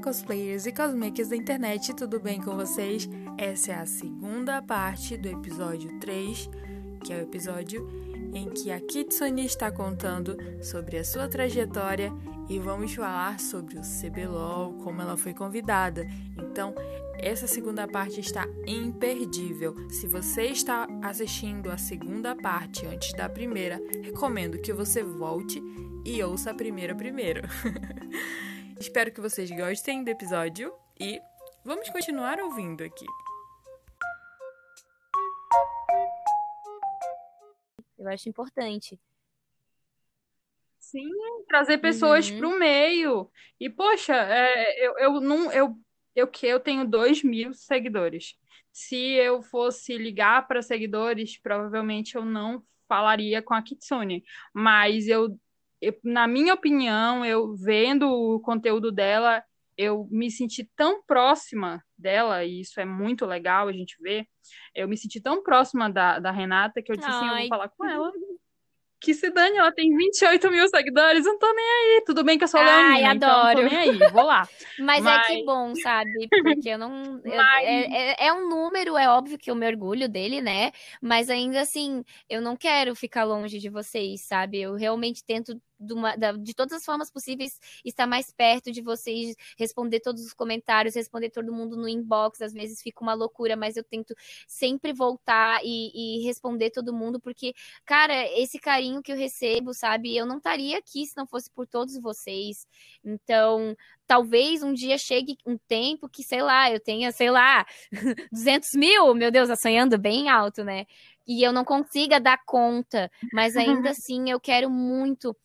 cosplayers e cosmakers da internet, tudo bem com vocês? Essa é a segunda parte do episódio 3, que é o episódio em que a Kitsune está contando sobre a sua trajetória e vamos falar sobre o CBLOL, como ela foi convidada. Então, essa segunda parte está imperdível. Se você está assistindo a segunda parte antes da primeira, recomendo que você volte e ouça a primeira primeiro. Espero que vocês gostem do episódio e vamos continuar ouvindo aqui. Eu acho importante. Sim, trazer pessoas uhum. para o meio. E, poxa, é, eu, eu não. Eu, eu que eu tenho dois mil seguidores. Se eu fosse ligar para seguidores, provavelmente eu não falaria com a Kitsune. Mas eu eu, na minha opinião, eu vendo o conteúdo dela, eu me senti tão próxima dela, e isso é muito legal a gente ver. Eu me senti tão próxima da, da Renata que eu disse Ai. assim: eu vou falar com ela que se dane, ela tem 28 mil seguidores, não tô nem aí. Tudo bem que eu sou Ai, leonina, então adoro. então não tô nem aí, vou lá. Mas, Mas... é que bom, sabe? Porque eu não... Eu, Mas... é, é, é, um número, é óbvio que eu me orgulho dele, né? Mas ainda assim, eu não quero ficar longe de vocês, sabe? Eu realmente tento de, uma, de, todas as formas possíveis, estar mais perto de vocês, responder todos os comentários, responder todo mundo no inbox. Às vezes fica uma loucura, mas eu tento sempre voltar e, e responder todo mundo, porque, cara, esse carinho que eu recebo, sabe? Eu não estaria aqui se não fosse por todos vocês. Então, talvez um dia chegue um tempo que, sei lá, eu tenha, sei lá, 200 mil, meu Deus, sonhando bem alto, né? E eu não consiga dar conta, mas ainda assim eu quero muito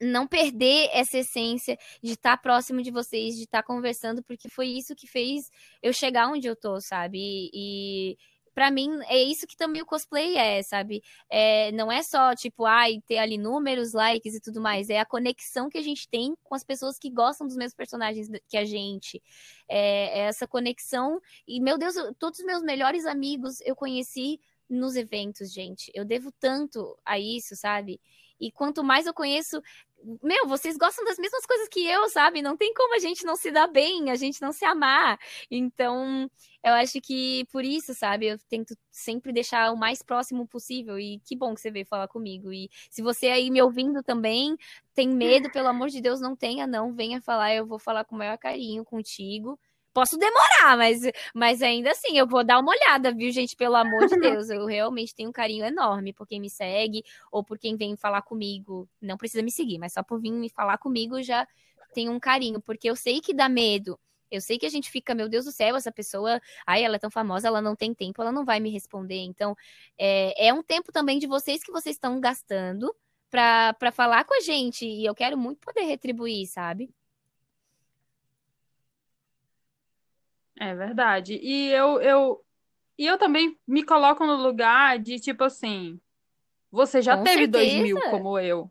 não perder essa essência de estar tá próximo de vocês, de estar tá conversando, porque foi isso que fez eu chegar onde eu tô, sabe? E, e para mim é isso que também o cosplay é, sabe? É, não é só tipo, ai, ter ali números, likes e tudo mais, é a conexão que a gente tem com as pessoas que gostam dos mesmos personagens que a gente. É, é essa conexão e meu Deus, todos os meus melhores amigos eu conheci nos eventos, gente. Eu devo tanto a isso, sabe? E quanto mais eu conheço meu, vocês gostam das mesmas coisas que eu, sabe? Não tem como a gente não se dar bem, a gente não se amar. Então, eu acho que por isso, sabe? Eu tento sempre deixar o mais próximo possível. E que bom que você veio falar comigo. E se você aí me ouvindo também tem medo, pelo amor de Deus, não tenha, não. Venha falar, eu vou falar com o maior carinho contigo. Posso demorar, mas, mas ainda assim, eu vou dar uma olhada, viu, gente? Pelo amor de Deus, eu realmente tenho um carinho enorme por quem me segue ou por quem vem falar comigo. Não precisa me seguir, mas só por vir me falar comigo já tenho um carinho, porque eu sei que dá medo. Eu sei que a gente fica, meu Deus do céu, essa pessoa, ai, ela é tão famosa, ela não tem tempo, ela não vai me responder. Então, é, é um tempo também de vocês que vocês estão gastando para falar com a gente. E eu quero muito poder retribuir, sabe? É verdade. E eu, eu, e eu também me coloco no lugar de, tipo assim, você já Com teve dois mil como eu.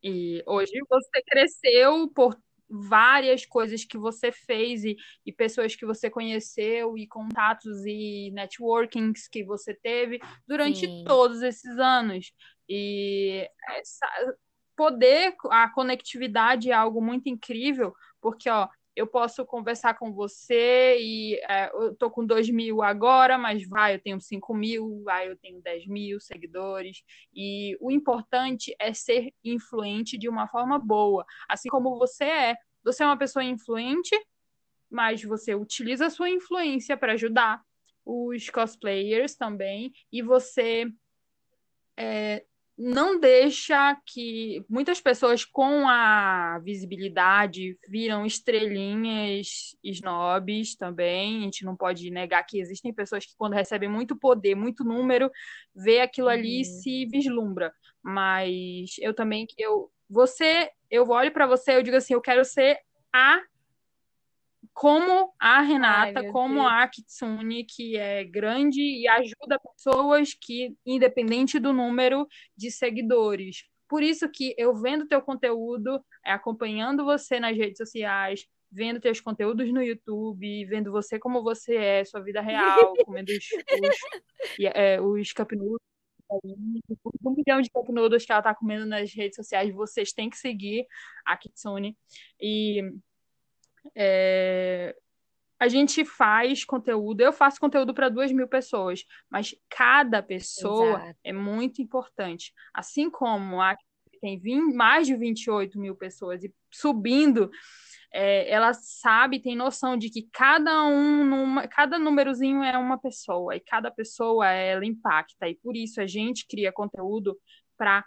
E hoje você cresceu por várias coisas que você fez e, e pessoas que você conheceu e contatos e networkings que você teve durante Sim. todos esses anos. E essa, poder, a conectividade é algo muito incrível, porque, ó, eu posso conversar com você e é, eu tô com 2 mil agora, mas vai, eu tenho 5 mil, vai, eu tenho 10 mil seguidores. E o importante é ser influente de uma forma boa, assim como você é. Você é uma pessoa influente, mas você utiliza a sua influência para ajudar os cosplayers também, e você é, não deixa que muitas pessoas com a visibilidade viram estrelinhas snobs também. A gente não pode negar que existem pessoas que, quando recebem muito poder, muito número, vê aquilo ali e uhum. se vislumbra. Mas eu também, eu, você, eu olho para você, eu digo assim, eu quero ser a como a Renata, Ai, como Deus. a Kitsune, que é grande e ajuda pessoas que, independente do número de seguidores. Por isso que eu vendo teu conteúdo, é, acompanhando você nas redes sociais, vendo teus conteúdos no YouTube, vendo você como você é, sua vida real, comendo os, os, é, os um milhão de cup noodles que ela tá comendo nas redes sociais, vocês têm que seguir a Kitsune. E é, a gente faz conteúdo, eu faço conteúdo para duas mil pessoas, mas cada pessoa Exato. é muito importante. Assim como a tem 20, mais de 28 mil pessoas e subindo, é, ela sabe, tem noção de que cada um, numa, cada númerozinho é uma pessoa e cada pessoa ela impacta. E por isso a gente cria conteúdo para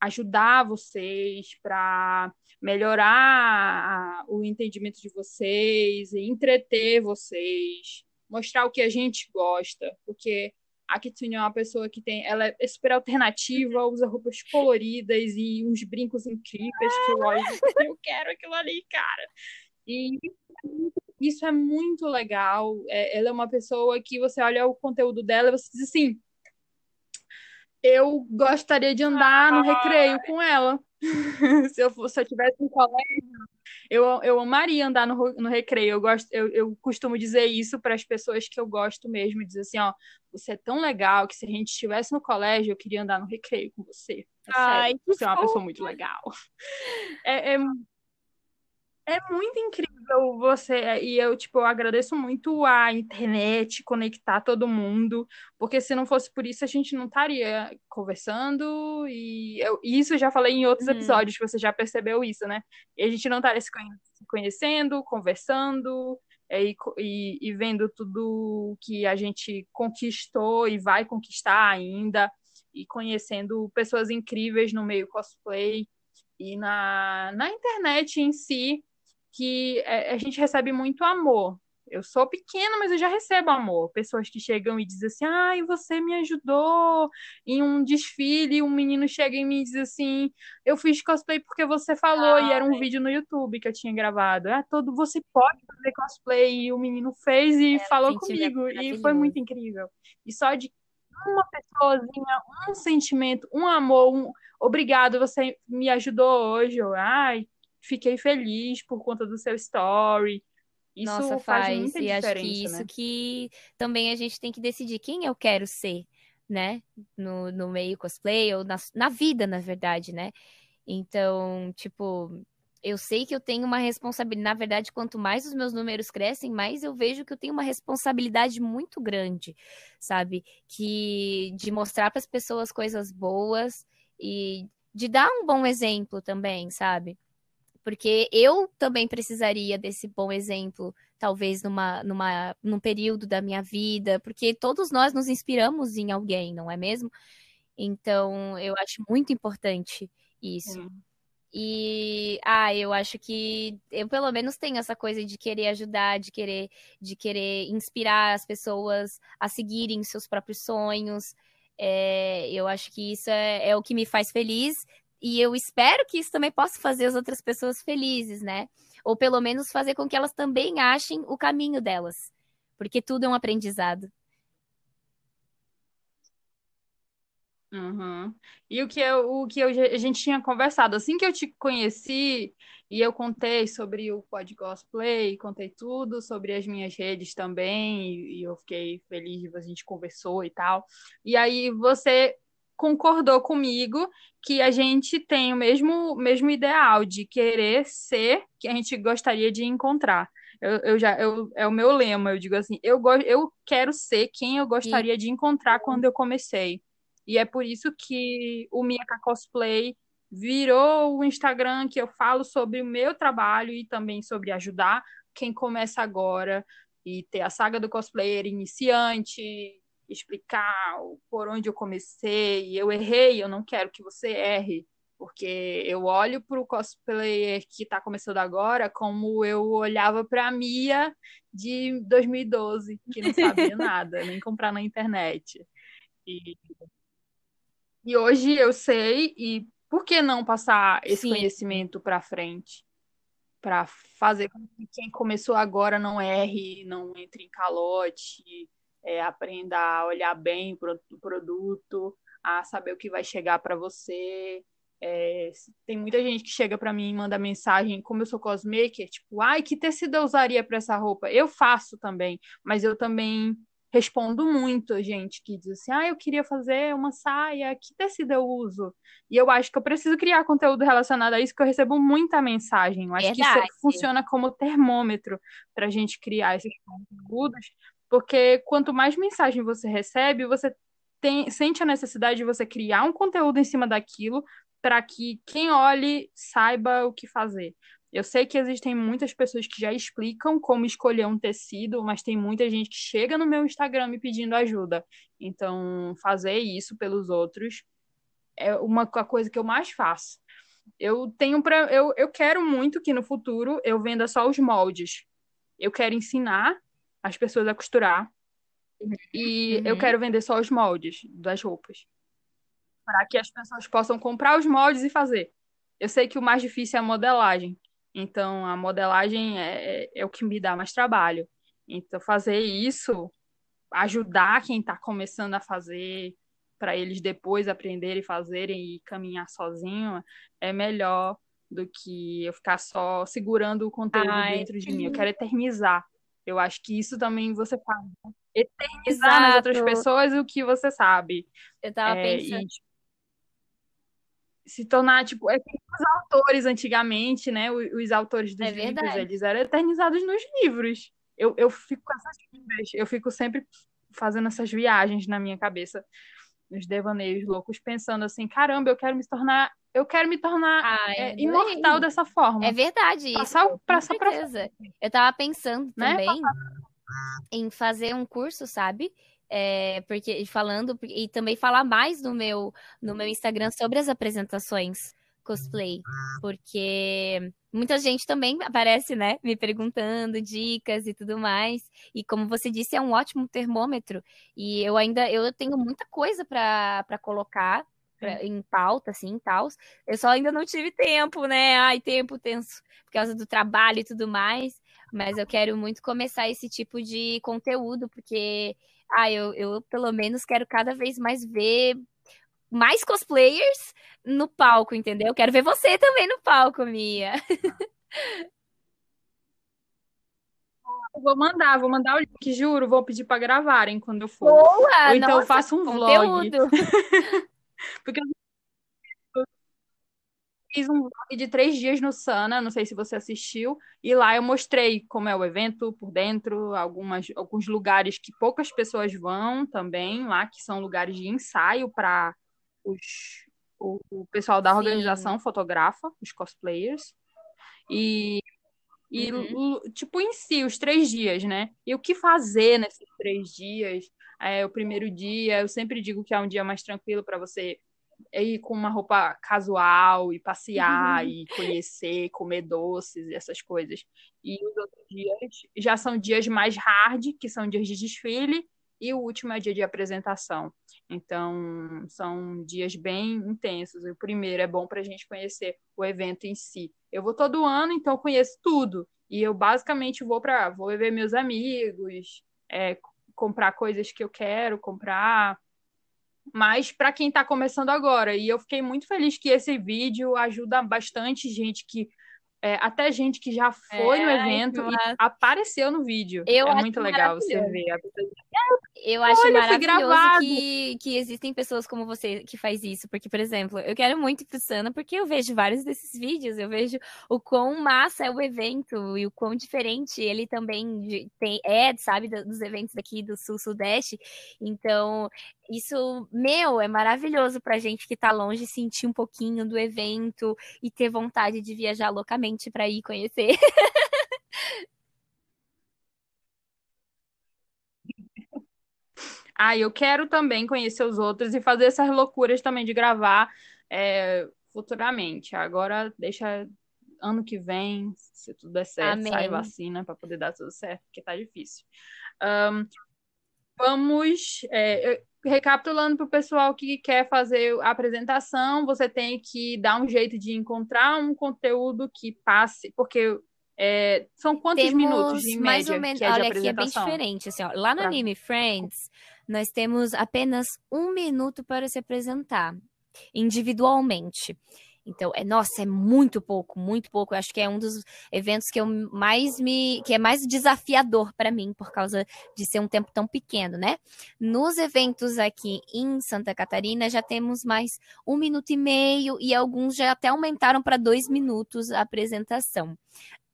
ajudar vocês, para melhorar o entendimento de vocês, entreter vocês, mostrar o que a gente gosta, porque a Kitsune é uma pessoa que tem, ela é super alternativa, usa roupas coloridas e uns brincos incríveis que eu eu quero aquilo ali, cara. E isso é muito legal. É, ela é uma pessoa que você olha o conteúdo dela e você diz assim, eu gostaria de andar no recreio com ela. se, eu, se eu tivesse um colégio, eu, eu amaria andar no, no recreio. Eu, gosto, eu, eu costumo dizer isso para as pessoas que eu gosto mesmo, dizer assim, ó, você é tão legal que se a gente estivesse no colégio, eu queria andar no recreio com você. É Ai, sério, você é uma pessoa muito legal. É, é, é muito incrível você, e eu, tipo, eu agradeço muito a internet conectar todo mundo, porque se não fosse por isso, a gente não estaria conversando, e eu, isso eu já falei em outros hum. episódios, você já percebeu isso, né? E a gente não estaria se conhecendo, conversando, é, e, e, e vendo tudo que a gente conquistou e vai conquistar ainda, e conhecendo pessoas incríveis no meio cosplay, e na, na internet em si, que é, a gente recebe muito amor. Eu sou pequena, mas eu já recebo amor. Pessoas que chegam e dizem assim: ai, você me ajudou em um desfile. Um menino chega e diz assim: eu fiz cosplay porque você falou. Ai. E era um vídeo no YouTube que eu tinha gravado. Ah, todo você pode fazer cosplay. E o menino fez e é, falou comigo. E foi muito incrível. E só de uma pessoazinha, um sentimento, um amor, um obrigado, você me ajudou hoje. Ai, fiquei feliz por conta do seu story. Isso Nossa, faz, faz muita e diferença, acho que isso né? que também a gente tem que decidir quem eu quero ser, né? No, no meio cosplay ou na, na vida, na verdade, né? Então, tipo, eu sei que eu tenho uma responsabilidade. Na verdade, quanto mais os meus números crescem, mais eu vejo que eu tenho uma responsabilidade muito grande, sabe? Que de mostrar para as pessoas coisas boas e de dar um bom exemplo também, sabe? Porque eu também precisaria desse bom exemplo, talvez numa, numa, num período da minha vida, porque todos nós nos inspiramos em alguém, não é mesmo? Então, eu acho muito importante isso. E ah, eu acho que eu pelo menos tenho essa coisa de querer ajudar, de querer, de querer inspirar as pessoas a seguirem seus próprios sonhos. É, eu acho que isso é, é o que me faz feliz, e eu espero que isso também possa fazer as outras pessoas felizes, né? Ou pelo menos fazer com que elas também achem o caminho delas. Porque tudo é um aprendizado. Uhum. E o que, eu, o que eu, a gente tinha conversado, assim que eu te conheci e eu contei sobre o Pod Cosplay, contei tudo sobre as minhas redes também, e, e eu fiquei feliz, a gente conversou e tal. E aí você concordou comigo que a gente tem o mesmo, mesmo ideal de querer ser que a gente gostaria de encontrar. Eu, eu já eu, é o meu lema, eu digo assim, eu, eu quero ser quem eu gostaria Sim. de encontrar quando eu comecei. E é por isso que o Miaka Cosplay virou o Instagram que eu falo sobre o meu trabalho e também sobre ajudar quem começa agora e ter a saga do cosplayer iniciante, explicar por onde eu comecei, eu errei, eu não quero que você erre, porque eu olho para o cosplayer que está começando agora como eu olhava para a Mia de 2012, que não sabia nada, nem comprar na internet. E, e hoje eu sei, e por que não passar esse Sim. conhecimento para frente? Para fazer com que quem começou agora não erre, não entre em calote, é, aprenda a olhar bem o produto, a saber o que vai chegar para você. É, tem muita gente que chega para mim e manda mensagem, como eu sou cosmaker, tipo, ai, que tecido eu usaria para essa roupa? Eu faço também, mas eu também respondo muito a gente que diz assim: ah, eu queria fazer uma saia, que tecido eu uso? E eu acho que eu preciso criar conteúdo relacionado a isso, que eu recebo muita mensagem. Eu acho Verdade. que isso funciona como termômetro para a gente criar esses conteúdos, porque quanto mais mensagem você recebe, você tem, sente a necessidade de você criar um conteúdo em cima daquilo para que quem olhe saiba o que fazer. Eu sei que existem muitas pessoas que já explicam como escolher um tecido, mas tem muita gente que chega no meu Instagram me pedindo ajuda. Então, fazer isso pelos outros é uma coisa que eu mais faço. Eu tenho para eu, eu quero muito que no futuro eu venda só os moldes. Eu quero ensinar as pessoas a costurar e uhum. eu quero vender só os moldes das roupas. Para que as pessoas possam comprar os moldes e fazer. Eu sei que o mais difícil é a modelagem, então, a modelagem é, é, é o que me dá mais trabalho. Então, fazer isso, ajudar quem está começando a fazer, para eles depois aprenderem, fazerem e caminhar sozinho, é melhor do que eu ficar só segurando o conteúdo Ai, dentro de mim. Eu quero eternizar. Eu acho que isso também você faz. Né? Eternizar Exato. nas outras pessoas o que você sabe. Eu tava é, pensando. E, se tornar, tipo, é como os autores antigamente, né? Os, os autores dos é livros, eles eram eternizados nos livros. Eu, eu fico com essas vidas, eu fico sempre fazendo essas viagens na minha cabeça, nos devaneios loucos, pensando assim, caramba, eu quero me tornar, eu quero me tornar ah, é, imortal dessa forma. É verdade passar, isso. Passar, pra... Eu tava pensando né? também em fazer um curso, sabe? É, porque falando e também falar mais no meu no meu Instagram sobre as apresentações cosplay, porque muita gente também aparece, né, me perguntando dicas e tudo mais. E como você disse, é um ótimo termômetro. E eu ainda eu tenho muita coisa para colocar pra, em pauta, assim, tal. Eu só ainda não tive tempo, né? Ai, tempo tenso por causa do trabalho e tudo mais. Mas eu quero muito começar esse tipo de conteúdo, porque ah, eu, eu pelo menos quero cada vez mais ver mais cosplayers no palco, entendeu? Quero ver você também no palco, Mia. Vou mandar, vou mandar o link, juro, vou pedir para gravarem quando eu for. Boa, Ou então nossa, eu faço um vlog. Porque eu fiz um vlog de três dias no Sana, não sei se você assistiu, e lá eu mostrei como é o evento por dentro, algumas, alguns lugares que poucas pessoas vão também lá, que são lugares de ensaio para o, o pessoal da organização Sim. fotografa, os cosplayers. E, e uhum. tipo, em si, os três dias, né? E o que fazer nesses três dias? É, o primeiro dia, eu sempre digo que é um dia mais tranquilo para você ir com uma roupa casual e passear uhum. e conhecer, comer doces e essas coisas. E os outros dias já são dias mais hard, que são dias de desfile, e o último é dia de apresentação. Então, são dias bem intensos. O primeiro é bom para a gente conhecer o evento em si. Eu vou todo ano, então conheço tudo. E eu basicamente vou para vou ver meus amigos, é, comprar coisas que eu quero comprar, mas para quem está começando agora. E eu fiquei muito feliz que esse vídeo ajuda bastante gente que é, até gente que já foi é, no evento e apareceu no vídeo. Eu é muito legal você ver. Eu acho Olha, maravilhoso que, que existem pessoas como você que faz isso. Porque, por exemplo, eu quero muito ir pro Sana porque eu vejo vários desses vídeos. Eu vejo o quão massa é o evento e o quão diferente ele também tem, é, sabe, dos eventos daqui do Sul-Sudeste. Então, isso, meu, é maravilhoso pra gente que tá longe sentir um pouquinho do evento e ter vontade de viajar loucamente para ir conhecer. Ah, eu quero também conhecer os outros e fazer essas loucuras também de gravar é, futuramente. Agora deixa ano que vem, se tudo der certo, Amém. sai vacina para poder dar tudo certo, porque tá difícil. Um, vamos. É, recapitulando para o pessoal que quer fazer a apresentação, você tem que dar um jeito de encontrar um conteúdo que passe, porque é, são quantos temos minutos mais média ou menos, que é olha, aqui é bem diferente. Assim, ó, lá no pra... Anime Friends, nós temos apenas um minuto para se apresentar individualmente. Então, é, nossa, é muito pouco, muito pouco. Eu acho que é um dos eventos que eu mais me, que é mais desafiador para mim por causa de ser um tempo tão pequeno, né? Nos eventos aqui em Santa Catarina já temos mais um minuto e meio e alguns já até aumentaram para dois minutos a apresentação.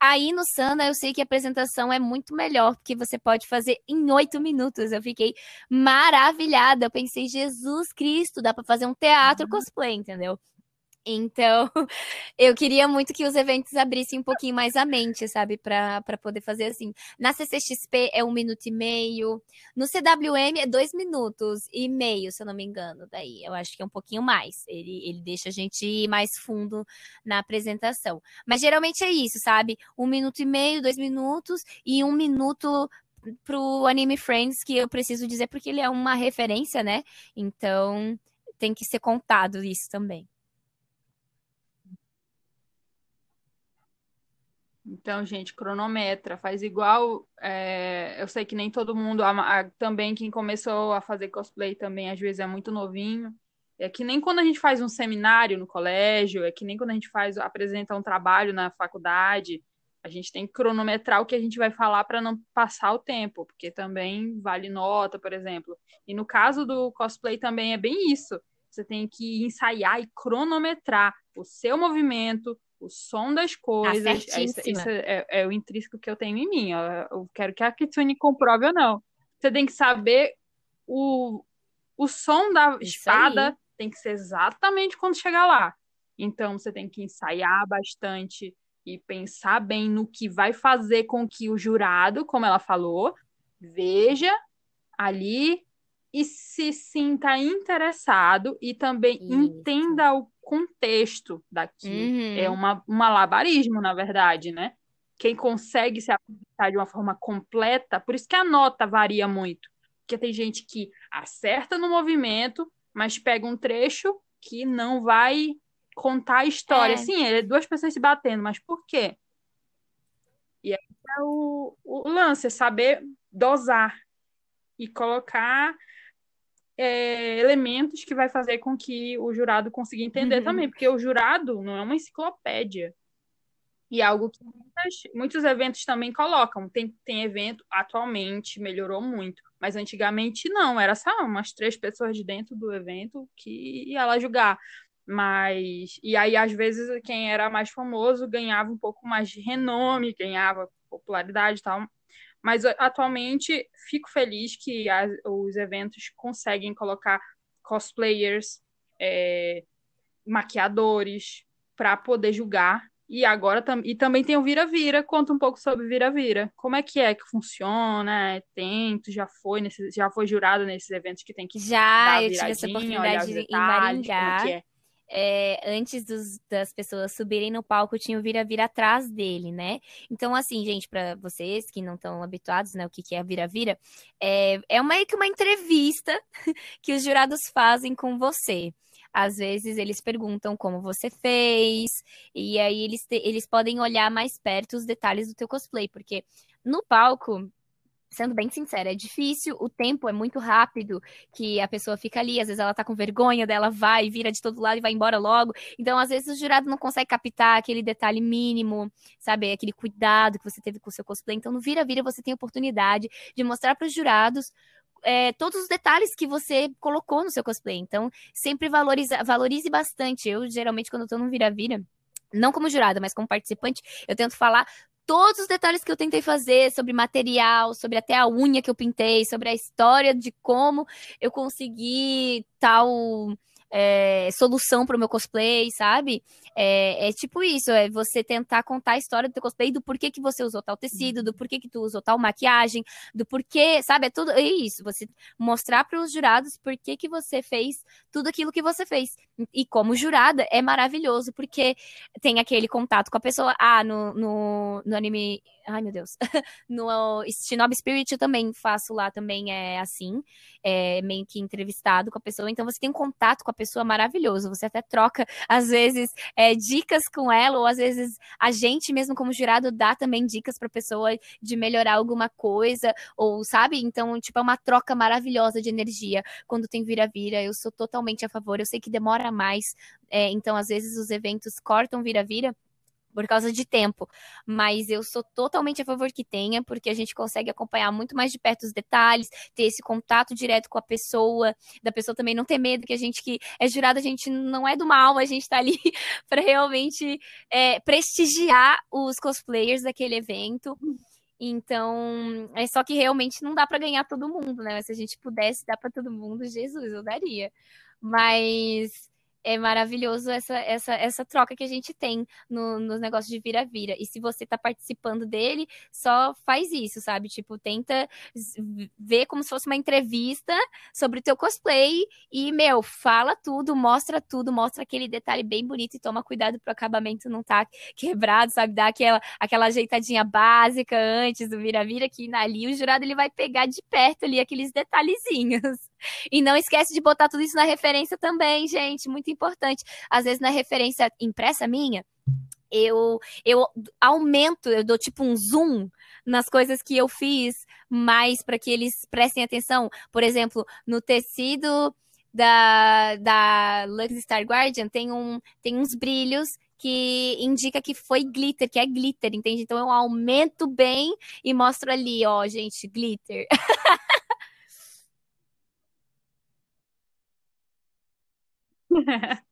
Aí no Sana eu sei que a apresentação é muito melhor, porque você pode fazer em oito minutos. Eu fiquei maravilhada. Eu pensei, Jesus Cristo, dá para fazer um teatro uhum. cosplay, entendeu? Então, eu queria muito que os eventos abrissem um pouquinho mais a mente, sabe? Para poder fazer assim. Na CCXP é um minuto e meio. No CWM é dois minutos e meio, se eu não me engano. Daí eu acho que é um pouquinho mais. Ele, ele deixa a gente ir mais fundo na apresentação. Mas geralmente é isso, sabe? Um minuto e meio, dois minutos e um minuto pro Anime Friends, que eu preciso dizer porque ele é uma referência, né? Então tem que ser contado isso também. Então, gente, cronometra, faz igual. É, eu sei que nem todo mundo, a, a, também quem começou a fazer cosplay também, às vezes é muito novinho. É que nem quando a gente faz um seminário no colégio, é que nem quando a gente faz apresenta um trabalho na faculdade, a gente tem que cronometrar o que a gente vai falar para não passar o tempo, porque também vale nota, por exemplo. E no caso do cosplay também é bem isso. Você tem que ensaiar e cronometrar o seu movimento, o som das coisas. Tá isso, isso é, é, o intrínseco que eu tenho em mim. Eu quero que a Kitsune comprove ou não. Você tem que saber o, o som da isso espada aí. tem que ser exatamente quando chegar lá. Então você tem que ensaiar bastante e pensar bem no que vai fazer com que o jurado, como ela falou, veja ali e se sinta interessado e também Isso. entenda o contexto daqui. Uhum. É uma, um malabarismo, na verdade, né? Quem consegue se apresentar de uma forma completa, por isso que a nota varia muito. Porque tem gente que acerta no movimento, mas pega um trecho que não vai contar a história. É. Sim, é duas pessoas se batendo, mas por quê? E aí é o, o lance, é saber dosar e colocar é, elementos que vai fazer com que o jurado consiga entender uhum. também, porque o jurado não é uma enciclopédia. E é algo que muitas, muitos eventos também colocam. Tem, tem evento, atualmente melhorou muito, mas antigamente não, era só umas três pessoas de dentro do evento que ia lá julgar. Mas, e aí, às vezes, quem era mais famoso ganhava um pouco mais de renome, ganhava popularidade e tal. Mas atualmente fico feliz que as, os eventos conseguem colocar cosplayers, é, maquiadores, para poder julgar. E agora tam e também tem o Vira-Vira. Conta um pouco sobre Vira-Vira. Como é que é que funciona? É, tem, tu já foi nesse, já foi jurado nesses eventos que tem que já, eu tive essa oportunidade de, em Maringá. É é, antes dos, das pessoas subirem no palco, tinha o vira-vira atrás dele, né? Então, assim, gente, para vocês que não estão habituados, né, o que, que é vira-vira, é, é meio que uma entrevista que os jurados fazem com você. Às vezes eles perguntam como você fez, e aí eles, te, eles podem olhar mais perto os detalhes do teu cosplay, porque no palco sendo bem sincera, é difícil, o tempo é muito rápido, que a pessoa fica ali, às vezes ela tá com vergonha dela, vai, vira de todo lado e vai embora logo. Então, às vezes, o jurado não consegue captar aquele detalhe mínimo, sabe? Aquele cuidado que você teve com o seu cosplay. Então, no vira-vira, você tem a oportunidade de mostrar para os jurados é, todos os detalhes que você colocou no seu cosplay. Então, sempre valorize, valorize bastante. Eu, geralmente, quando eu tô no vira-vira, não como jurada, mas como participante, eu tento falar todos os detalhes que eu tentei fazer sobre material, sobre até a unha que eu pintei, sobre a história de como eu consegui tal é, solução para o meu cosplay, sabe? É, é, tipo isso, é você tentar contar a história do teu cosplay, do porquê que você usou tal tecido, do porquê que tu usou tal maquiagem, do porquê, sabe? É tudo é isso, você mostrar para os jurados porquê que você fez tudo aquilo que você fez. E como jurada, é maravilhoso, porque tem aquele contato com a pessoa, ah, no, no, no anime Ai, meu Deus. no Shinobi Spirit eu também faço lá, também é assim, é meio que entrevistado com a pessoa. Então você tem um contato com a pessoa maravilhoso. Você até troca, às vezes, é, dicas com ela, ou às vezes a gente mesmo como jurado dá também dicas pra pessoa de melhorar alguma coisa, ou sabe? Então, tipo, é uma troca maravilhosa de energia quando tem vira-vira. Eu sou totalmente a favor. Eu sei que demora mais, é, então às vezes os eventos cortam vira-vira por causa de tempo. Mas eu sou totalmente a favor que tenha, porque a gente consegue acompanhar muito mais de perto os detalhes, ter esse contato direto com a pessoa, da pessoa também não ter medo, que a gente que é jurado, a gente não é do mal, a gente tá ali para realmente é, prestigiar os cosplayers daquele evento. Então, é só que realmente não dá para ganhar todo mundo, né? Se a gente pudesse dar para todo mundo, Jesus, eu daria. Mas é maravilhoso essa, essa, essa troca que a gente tem no, nos negócios de vira-vira. E se você tá participando dele, só faz isso, sabe? Tipo, tenta ver como se fosse uma entrevista sobre o teu cosplay e, meu, fala tudo, mostra tudo, mostra aquele detalhe bem bonito e toma cuidado pro acabamento não tá quebrado, sabe? Dá aquela, aquela ajeitadinha básica antes do vira-vira, que ali o jurado ele vai pegar de perto ali aqueles detalhezinhos. E não esquece de botar tudo isso na referência também, gente. Muito importante. Às vezes na referência impressa minha, eu, eu aumento, eu dou tipo um zoom nas coisas que eu fiz mais para que eles prestem atenção. Por exemplo, no tecido da, da Lux Star Guardian tem, um, tem uns brilhos que indica que foi glitter, que é glitter, entende? Então eu aumento bem e mostro ali, ó, gente, glitter.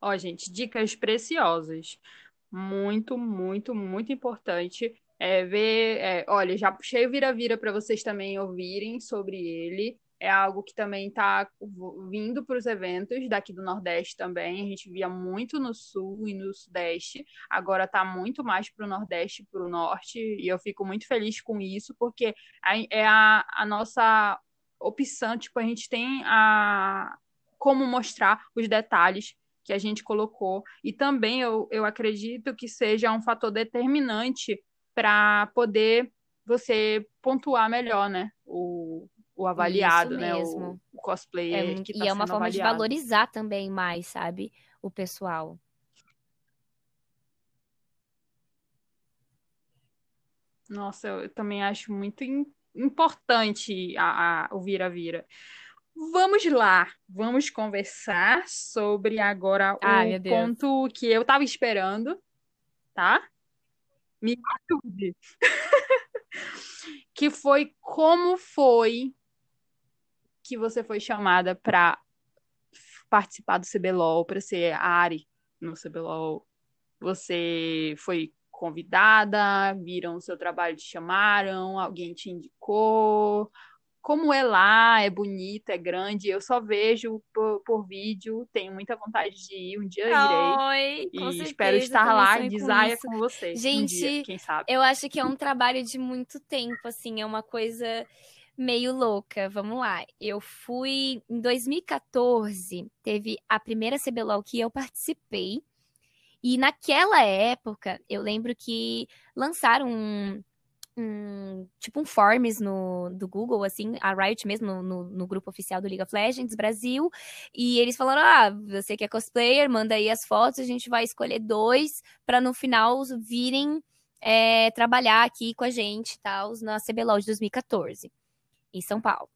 Ó, gente, dicas preciosas. Muito, muito, muito importante é ver. É, olha, já puxei o vira-vira para vocês também ouvirem sobre ele. É algo que também está vindo para os eventos daqui do Nordeste também. A gente via muito no Sul e no Sudeste. Agora está muito mais para o Nordeste para o Norte. E eu fico muito feliz com isso, porque é a, a nossa opção. Tipo, a gente tem a, como mostrar os detalhes que a gente colocou. E também eu, eu acredito que seja um fator determinante para poder você pontuar melhor, né? O, o avaliado, né? O, o cosplayer é, que tá E é uma forma avaliado. de valorizar também mais, sabe? O pessoal. Nossa, eu também acho muito importante a, a, o vira-vira. Vamos lá, vamos conversar sobre agora Ai, o ponto que eu estava esperando, tá? Me ajude. que foi como foi que você foi chamada para participar do CBLOL, para ser a Ari no CBLOL. Você foi convidada, viram o seu trabalho, te chamaram, alguém te indicou, como é lá, é bonito, é grande, eu só vejo por, por vídeo, tenho muita vontade de ir, um dia irei. Oi, e certeza, espero estar lá, desaia com, com você. Gente, um dia, quem sabe. eu acho que é um trabalho de muito tempo, assim, é uma coisa meio louca. Vamos lá. Eu fui em 2014, teve a primeira CBLOL que eu participei. E naquela época, eu lembro que lançaram um um tipo um forms no, do Google, assim, a Riot mesmo, no, no, no, grupo oficial do League of Legends Brasil, e eles falaram: ah, você que é cosplayer, manda aí as fotos, a gente vai escolher dois para no final virem é, trabalhar aqui com a gente, tal, na CBLOL de 2014, em São Paulo.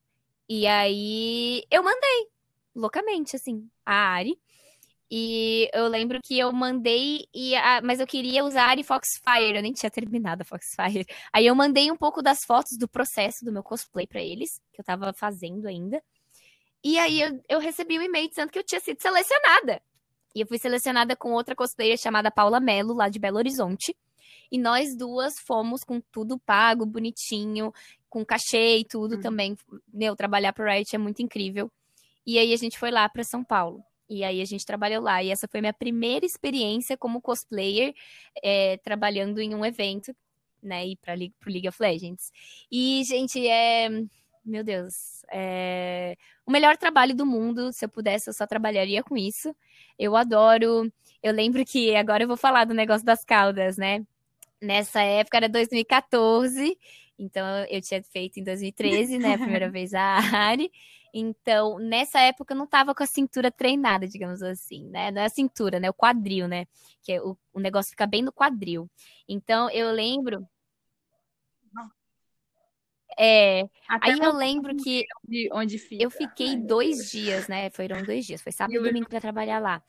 E aí eu mandei, loucamente, assim, a Ari. E eu lembro que eu mandei, e a, mas eu queria usar a Foxfire, eu nem tinha terminado a Foxfire. Aí eu mandei um pouco das fotos do processo do meu cosplay para eles, que eu tava fazendo ainda. E aí eu, eu recebi um e-mail dizendo que eu tinha sido selecionada. E eu fui selecionada com outra cosplayer chamada Paula Mello, lá de Belo Horizonte. E nós duas fomos com tudo pago, bonitinho, com cachê e tudo uhum. também. Meu, trabalhar pro Riot é muito incrível. E aí a gente foi lá para São Paulo. E aí a gente trabalhou lá. E essa foi minha primeira experiência como cosplayer, é, trabalhando em um evento, né? E para o League of Legends. E, gente, é. Meu Deus. É... O melhor trabalho do mundo. Se eu pudesse, eu só trabalharia com isso. Eu adoro. Eu lembro que agora eu vou falar do negócio das caudas, né? Nessa época era 2014, então eu tinha feito em 2013, né, a primeira vez a Ari. Então, nessa época eu não tava com a cintura treinada, digamos assim, né? Não é a cintura, né? O quadril, né? Que é o, o negócio fica bem no quadril. Então, eu lembro. É, Até aí eu lembro que onde, onde fica. eu fiquei dois dias, né? Foram dois dias, foi sábado e domingo para trabalhar lá.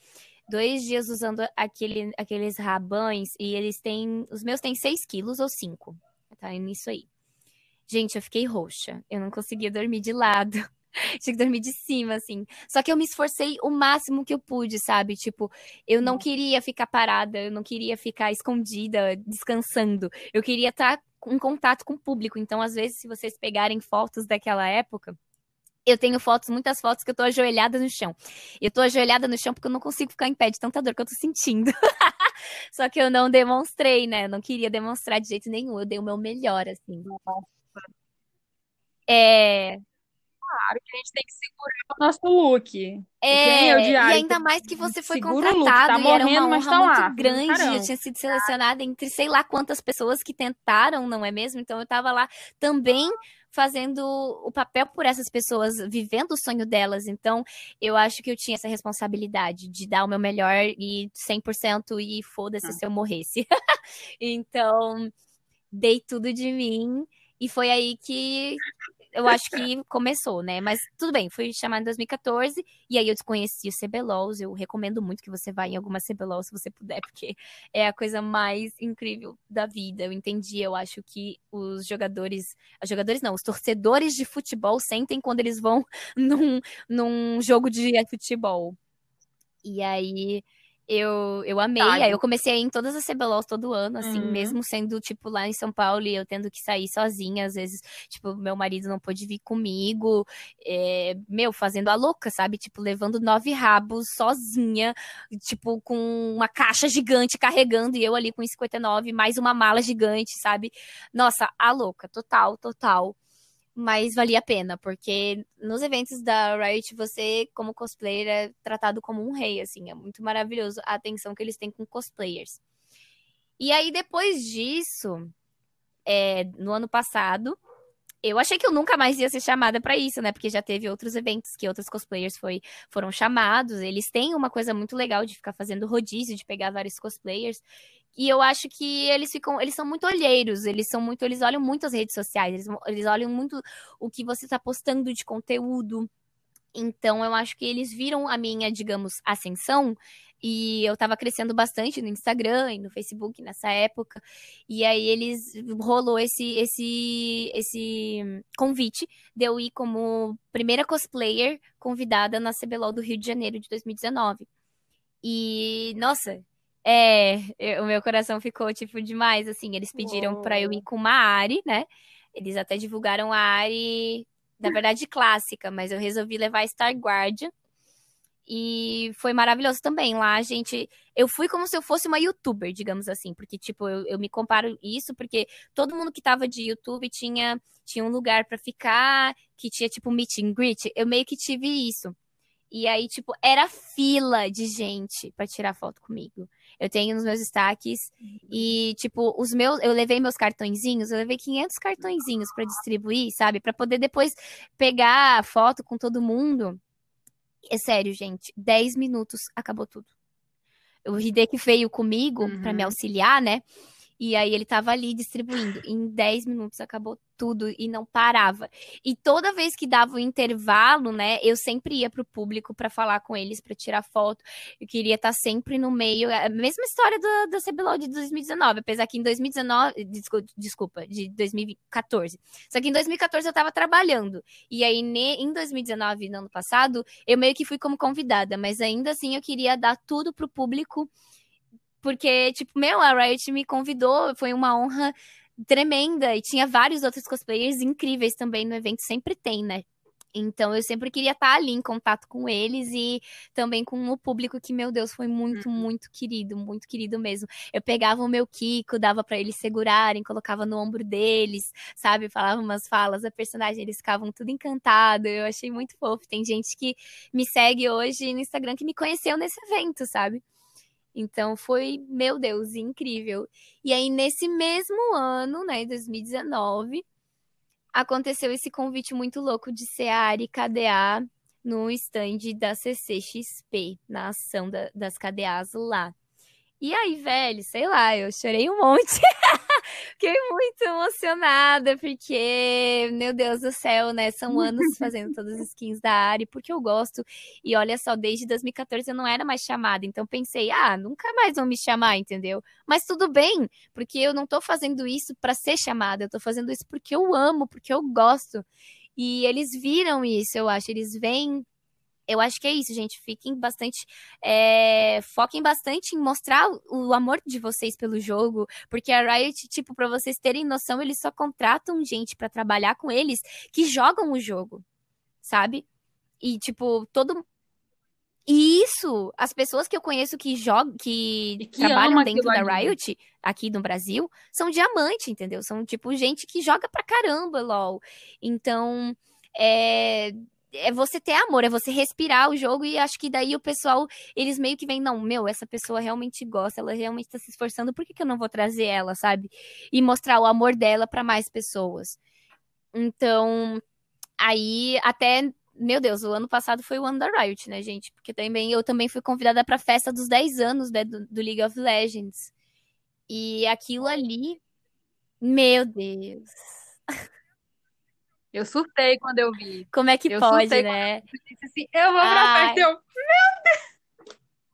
Dois dias usando aquele, aqueles rabães e eles têm. Os meus têm 6 quilos ou 5. Tá nisso aí. Gente, eu fiquei roxa. Eu não conseguia dormir de lado. Tinha que dormir de cima, assim. Só que eu me esforcei o máximo que eu pude, sabe? Tipo, eu não queria ficar parada, eu não queria ficar escondida, descansando. Eu queria estar em contato com o público. Então, às vezes, se vocês pegarem fotos daquela época, eu tenho fotos, muitas fotos que eu tô ajoelhada no chão. Eu tô ajoelhada no chão porque eu não consigo ficar em pé de tanta dor que eu tô sentindo. Só que eu não demonstrei, né? Eu não queria demonstrar de jeito nenhum. Eu dei o meu melhor, assim. É, claro que a gente tem que segurar o nosso look. É, e ainda mais que você foi contratado tá e era uma honra tá muito lá, grande. Eu tinha sido selecionada entre sei lá quantas pessoas que tentaram, não é mesmo? Então eu tava lá também fazendo o papel por essas pessoas, vivendo o sonho delas. Então, eu acho que eu tinha essa responsabilidade de dar o meu melhor e 100% e foda-se ah. se eu morresse. então, dei tudo de mim e foi aí que eu acho que começou, né? Mas tudo bem, fui chamada em 2014 e aí eu desconheci o CBLOLs. Eu recomendo muito que você vá em alguma CBLOL se você puder, porque é a coisa mais incrível da vida. Eu entendi, eu acho que os jogadores, os jogadores não, os torcedores de futebol sentem quando eles vão num, num jogo de futebol. E aí eu, eu amei. Tá. Aí eu comecei a ir em todas as CBLOLs todo ano, assim, uhum. mesmo sendo, tipo, lá em São Paulo e eu tendo que sair sozinha. Às vezes, tipo, meu marido não pôde vir comigo. É, meu, fazendo a louca, sabe? Tipo, levando nove rabos sozinha, tipo, com uma caixa gigante carregando e eu ali com 59, mais uma mala gigante, sabe? Nossa, a louca, total, total mas valia a pena, porque nos eventos da Riot, você, como cosplayer, é tratado como um rei, assim, é muito maravilhoso a atenção que eles têm com cosplayers. E aí, depois disso, é, no ano passado, eu achei que eu nunca mais ia ser chamada para isso, né? Porque já teve outros eventos que outros cosplayers foi, foram chamados. Eles têm uma coisa muito legal de ficar fazendo rodízio, de pegar vários cosplayers. E eu acho que eles ficam, eles são muito olheiros, eles são muito, eles olham muito as redes sociais, eles, eles olham muito o que você está postando de conteúdo. Então eu acho que eles viram a minha, digamos, ascensão e eu tava crescendo bastante no Instagram e no Facebook nessa época. E aí eles rolou esse esse esse convite de eu ir como primeira cosplayer convidada na CBLOL do Rio de Janeiro de 2019. E nossa, é, o meu coração ficou, tipo, demais, assim. Eles pediram para pra eu ir com uma Ari, né? Eles até divulgaram a Ari, na verdade, clássica, mas eu resolvi levar a Star Guardian. E foi maravilhoso também. Lá a gente. Eu fui como se eu fosse uma youtuber, digamos assim. Porque, tipo, eu, eu me comparo isso, porque todo mundo que tava de YouTube tinha, tinha um lugar para ficar, que tinha, tipo, meet and greet. Eu meio que tive isso. E aí, tipo, era fila de gente para tirar foto comigo. Eu tenho nos meus destaques. E, tipo, os meus. Eu levei meus cartõezinhos, eu levei 500 cartõezinhos para distribuir, sabe? para poder depois pegar a foto com todo mundo. É sério, gente. 10 minutos acabou tudo. O Hideki veio comigo uhum. para me auxiliar, né? E aí ele tava ali distribuindo. Em 10 minutos acabou tudo e não parava. E toda vez que dava o um intervalo, né, eu sempre ia pro público para falar com eles, para tirar foto. Eu queria estar tá sempre no meio. É a mesma história do, da CBLOL de 2019, apesar que em 2019, desculpa, de 2014. Só que em 2014 eu tava trabalhando. E aí em 2019, no ano passado, eu meio que fui como convidada, mas ainda assim eu queria dar tudo pro público porque, tipo, meu, a Riot me convidou, foi uma honra tremenda. E tinha vários outros cosplayers incríveis também no evento, sempre tem, né? Então eu sempre queria estar ali em contato com eles e também com o público que, meu Deus, foi muito, uhum. muito querido, muito querido mesmo. Eu pegava o meu Kiko, dava para eles segurarem, colocava no ombro deles, sabe? Falava umas falas da personagem, eles ficavam tudo encantados. Eu achei muito fofo. Tem gente que me segue hoje no Instagram que me conheceu nesse evento, sabe? Então foi, meu Deus, incrível. E aí nesse mesmo ano, né, 2019, aconteceu esse convite muito louco de ser a Ari KDA no stand da CCXP, na ação da, das KDAs lá. E aí, velho, sei lá, eu chorei um monte. Fiquei muito emocionada, porque, meu Deus do céu, né? São anos fazendo todas as skins da área, porque eu gosto. E olha só, desde 2014 eu não era mais chamada. Então pensei, ah, nunca mais vão me chamar, entendeu? Mas tudo bem, porque eu não tô fazendo isso para ser chamada, eu tô fazendo isso porque eu amo, porque eu gosto. E eles viram isso, eu acho. Eles veem eu acho que é isso, gente. Fiquem bastante. É, foquem bastante em mostrar o amor de vocês pelo jogo. Porque a Riot, tipo, pra vocês terem noção, eles só contratam gente para trabalhar com eles que jogam o jogo. Sabe? E, tipo, todo. E isso, as pessoas que eu conheço que jogam, que, que trabalham dentro da Riot, aqui no Brasil, são diamante, entendeu? São, tipo, gente que joga pra caramba, LOL. Então, é é você ter amor, é você respirar o jogo e acho que daí o pessoal, eles meio que vêm, não, meu, essa pessoa realmente gosta, ela realmente tá se esforçando, por que, que eu não vou trazer ela, sabe? E mostrar o amor dela para mais pessoas. Então, aí até, meu Deus, o ano passado foi o ano da Riot, né, gente? Porque também eu também fui convidada pra festa dos 10 anos né, do, do League of Legends. E aquilo ali, meu Deus. Eu surtei quando eu vi. Como é que eu pode, né? Eu disse assim, eu vou pra Ai. festa. Eu, meu Deus!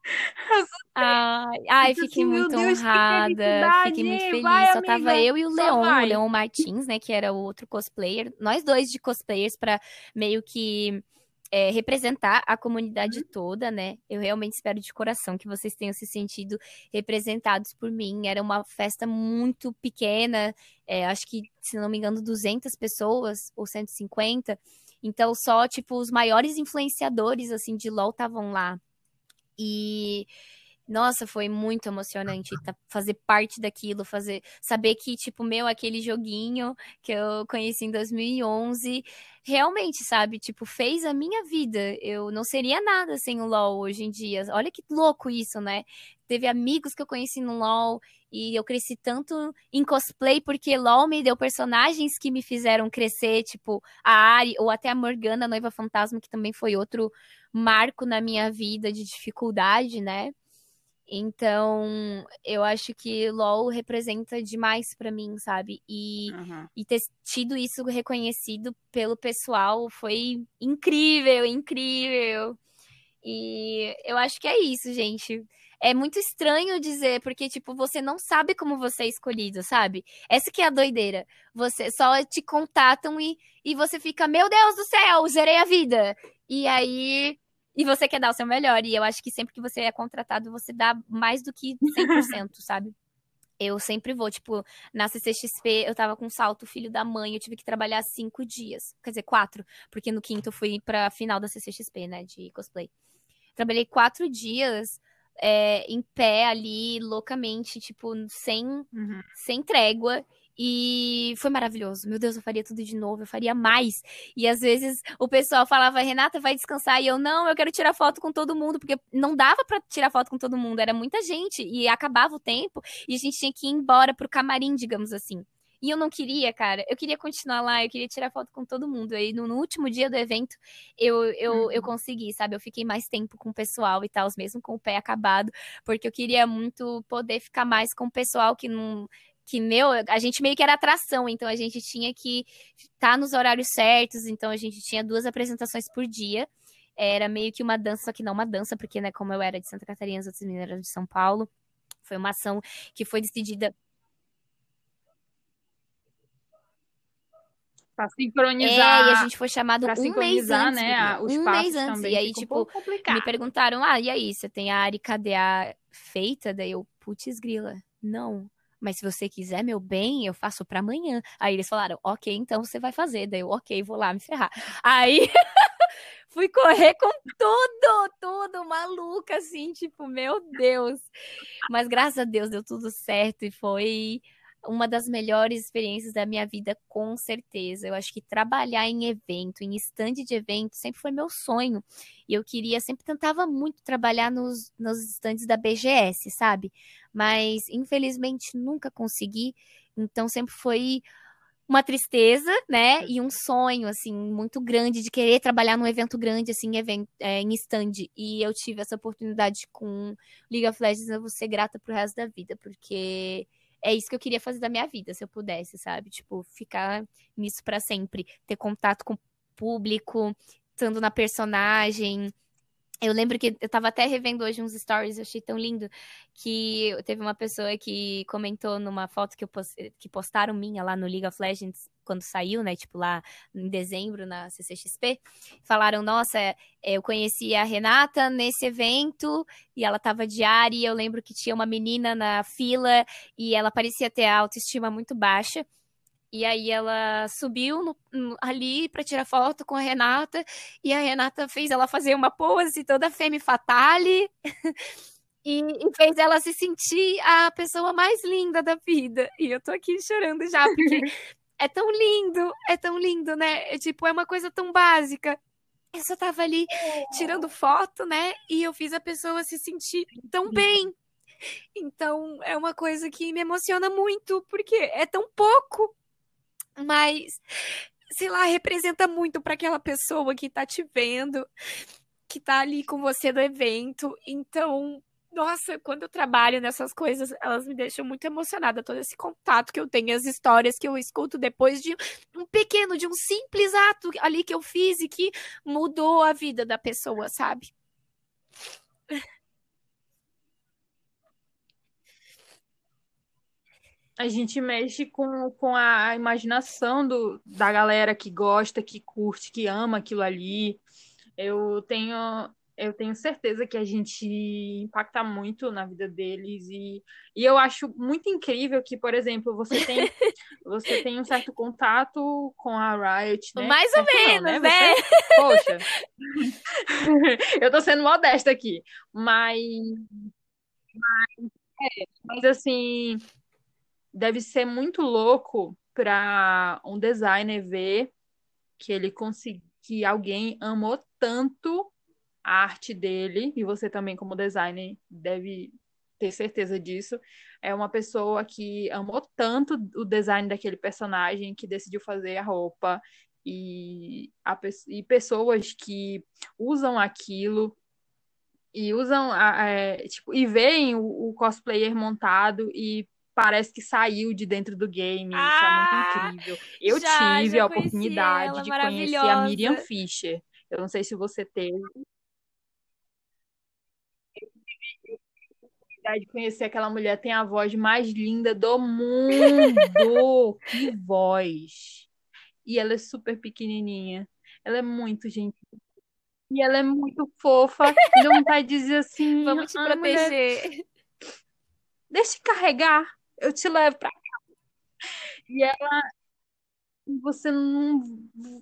Eu Ai, ai fiquei assim, muito Deus, honrada. Fiquei muito feliz. Vai, Só amiga. tava eu e o Leon, o Leon Martins, né? Que era o outro cosplayer. Nós dois de cosplayers para meio que é, representar a comunidade uhum. toda, né? Eu realmente espero de coração que vocês tenham se sentido representados por mim. Era uma festa muito pequena, é, acho que, se não me engano, 200 pessoas ou 150. Então, só, tipo, os maiores influenciadores, assim, de LoL estavam lá. E nossa, foi muito emocionante fazer parte daquilo, fazer saber que tipo meu aquele joguinho que eu conheci em 2011 realmente, sabe, tipo fez a minha vida. Eu não seria nada sem o LoL hoje em dia. Olha que louco isso, né? Teve amigos que eu conheci no LoL e eu cresci tanto em cosplay porque LoL me deu personagens que me fizeram crescer, tipo a Ari ou até a Morgana, a Noiva Fantasma, que também foi outro marco na minha vida de dificuldade, né? Então, eu acho que LoL representa demais para mim, sabe? E, uhum. e ter tido isso reconhecido pelo pessoal foi incrível, incrível. E eu acho que é isso, gente. É muito estranho dizer, porque, tipo, você não sabe como você é escolhido, sabe? Essa que é a doideira. Você só te contatam e, e você fica, meu Deus do céu, zerei a vida. E aí e você quer dar o seu melhor. E eu acho que sempre que você é contratado, você dá mais do que 100%, sabe? Eu sempre vou, tipo, na CCXP eu tava com salto filho da mãe, eu tive que trabalhar cinco dias. Quer dizer, quatro, porque no quinto eu fui pra final da CCXP, né, de cosplay. Trabalhei quatro dias é, em pé ali, loucamente, tipo, sem, uhum. sem trégua. E foi maravilhoso. Meu Deus, eu faria tudo de novo, eu faria mais. E às vezes o pessoal falava, Renata, vai descansar. E eu, não, eu quero tirar foto com todo mundo, porque não dava para tirar foto com todo mundo, era muita gente. E acabava o tempo e a gente tinha que ir embora pro camarim, digamos assim. E eu não queria, cara. Eu queria continuar lá, eu queria tirar foto com todo mundo. E no, no último dia do evento, eu, eu, uhum. eu consegui, sabe? Eu fiquei mais tempo com o pessoal e tal, mesmo com o pé acabado, porque eu queria muito poder ficar mais com o pessoal que não que, meu, a gente meio que era atração, então a gente tinha que estar tá nos horários certos, então a gente tinha duas apresentações por dia. Era meio que uma dança, só que não uma dança, porque, né, como eu era de Santa Catarina, as outras meninas eram de São Paulo, foi uma ação que foi decidida Pra sincronizar. É, e a gente foi chamado um mês antes. Né, os um mês antes. E aí, tipo, um me perguntaram: ah, e aí, você tem a área KDA feita? Daí eu, putz, grila. Não mas se você quiser meu bem, eu faço para amanhã. Aí eles falaram, ok, então você vai fazer. Daí eu, ok, vou lá me ferrar. Aí fui correr com tudo, tudo, maluca, assim, tipo, meu Deus. Mas graças a Deus deu tudo certo e foi uma das melhores experiências da minha vida, com certeza. Eu acho que trabalhar em evento, em stand de evento, sempre foi meu sonho. E eu queria, sempre tentava muito trabalhar nos, nos stands da BGS, sabe? Mas, infelizmente, nunca consegui. Então, sempre foi uma tristeza, né? E um sonho, assim, muito grande de querer trabalhar num evento grande, assim, event, é, em stand. E eu tive essa oportunidade com League of Legends, eu vou ser grata pro resto da vida, porque é isso que eu queria fazer da minha vida, se eu pudesse, sabe? Tipo, ficar nisso para sempre. Ter contato com o público, estando na personagem. Eu lembro que eu tava até revendo hoje uns stories, eu achei tão lindo, que teve uma pessoa que comentou numa foto que, eu post... que postaram minha lá no League of Legends, quando saiu, né? Tipo, lá em dezembro, na CCXP, falaram: Nossa, é, eu conheci a Renata nesse evento e ela tava diária. E eu lembro que tinha uma menina na fila e ela parecia ter a autoestima muito baixa. E aí ela subiu no, no, ali para tirar foto com a Renata e a Renata fez ela fazer uma pose toda femme fatale e, e, fez ela se sentir a pessoa mais linda da vida. E eu tô aqui chorando já porque é tão lindo, é tão lindo, né? É, tipo, é uma coisa tão básica. Eu só tava ali tirando foto, né? E eu fiz a pessoa se sentir tão bem. Então, é uma coisa que me emociona muito, porque é tão pouco, mas sei lá, representa muito para aquela pessoa que tá te vendo, que tá ali com você no evento. Então, nossa, quando eu trabalho nessas coisas, elas me deixam muito emocionada. Todo esse contato que eu tenho, as histórias que eu escuto depois de um pequeno, de um simples ato ali que eu fiz e que mudou a vida da pessoa, sabe? A gente mexe com, com a imaginação do, da galera que gosta, que curte, que ama aquilo ali. Eu tenho eu tenho certeza que a gente impacta muito na vida deles e, e eu acho muito incrível que, por exemplo, você tem você tem um certo contato com a Riot, né? Mais ou menos, não, né? né? Poxa, eu tô sendo modesta aqui, mas mas, é, mas assim deve ser muito louco para um designer ver que ele conseguiu que alguém amou tanto a arte dele, e você também, como designer, deve ter certeza disso. É uma pessoa que amou tanto o design daquele personagem que decidiu fazer a roupa. E, a, e pessoas que usam aquilo e usam é, tipo, e veem o, o, cosplayer montado e parece que saiu de dentro do game. Ah, Isso é muito ah, incrível. Eu já, tive já a oportunidade ela, de conhecer a Miriam Fischer. Eu não sei se você teve. de conhecer aquela mulher, tem a voz mais linda do mundo. que voz! E ela é super pequenininha. Ela é muito gentil. E ela é muito fofa. E não vai dizer assim. Vamos te proteger. Mulher, deixa carregar. Eu te levo pra cá. E ela. Você não.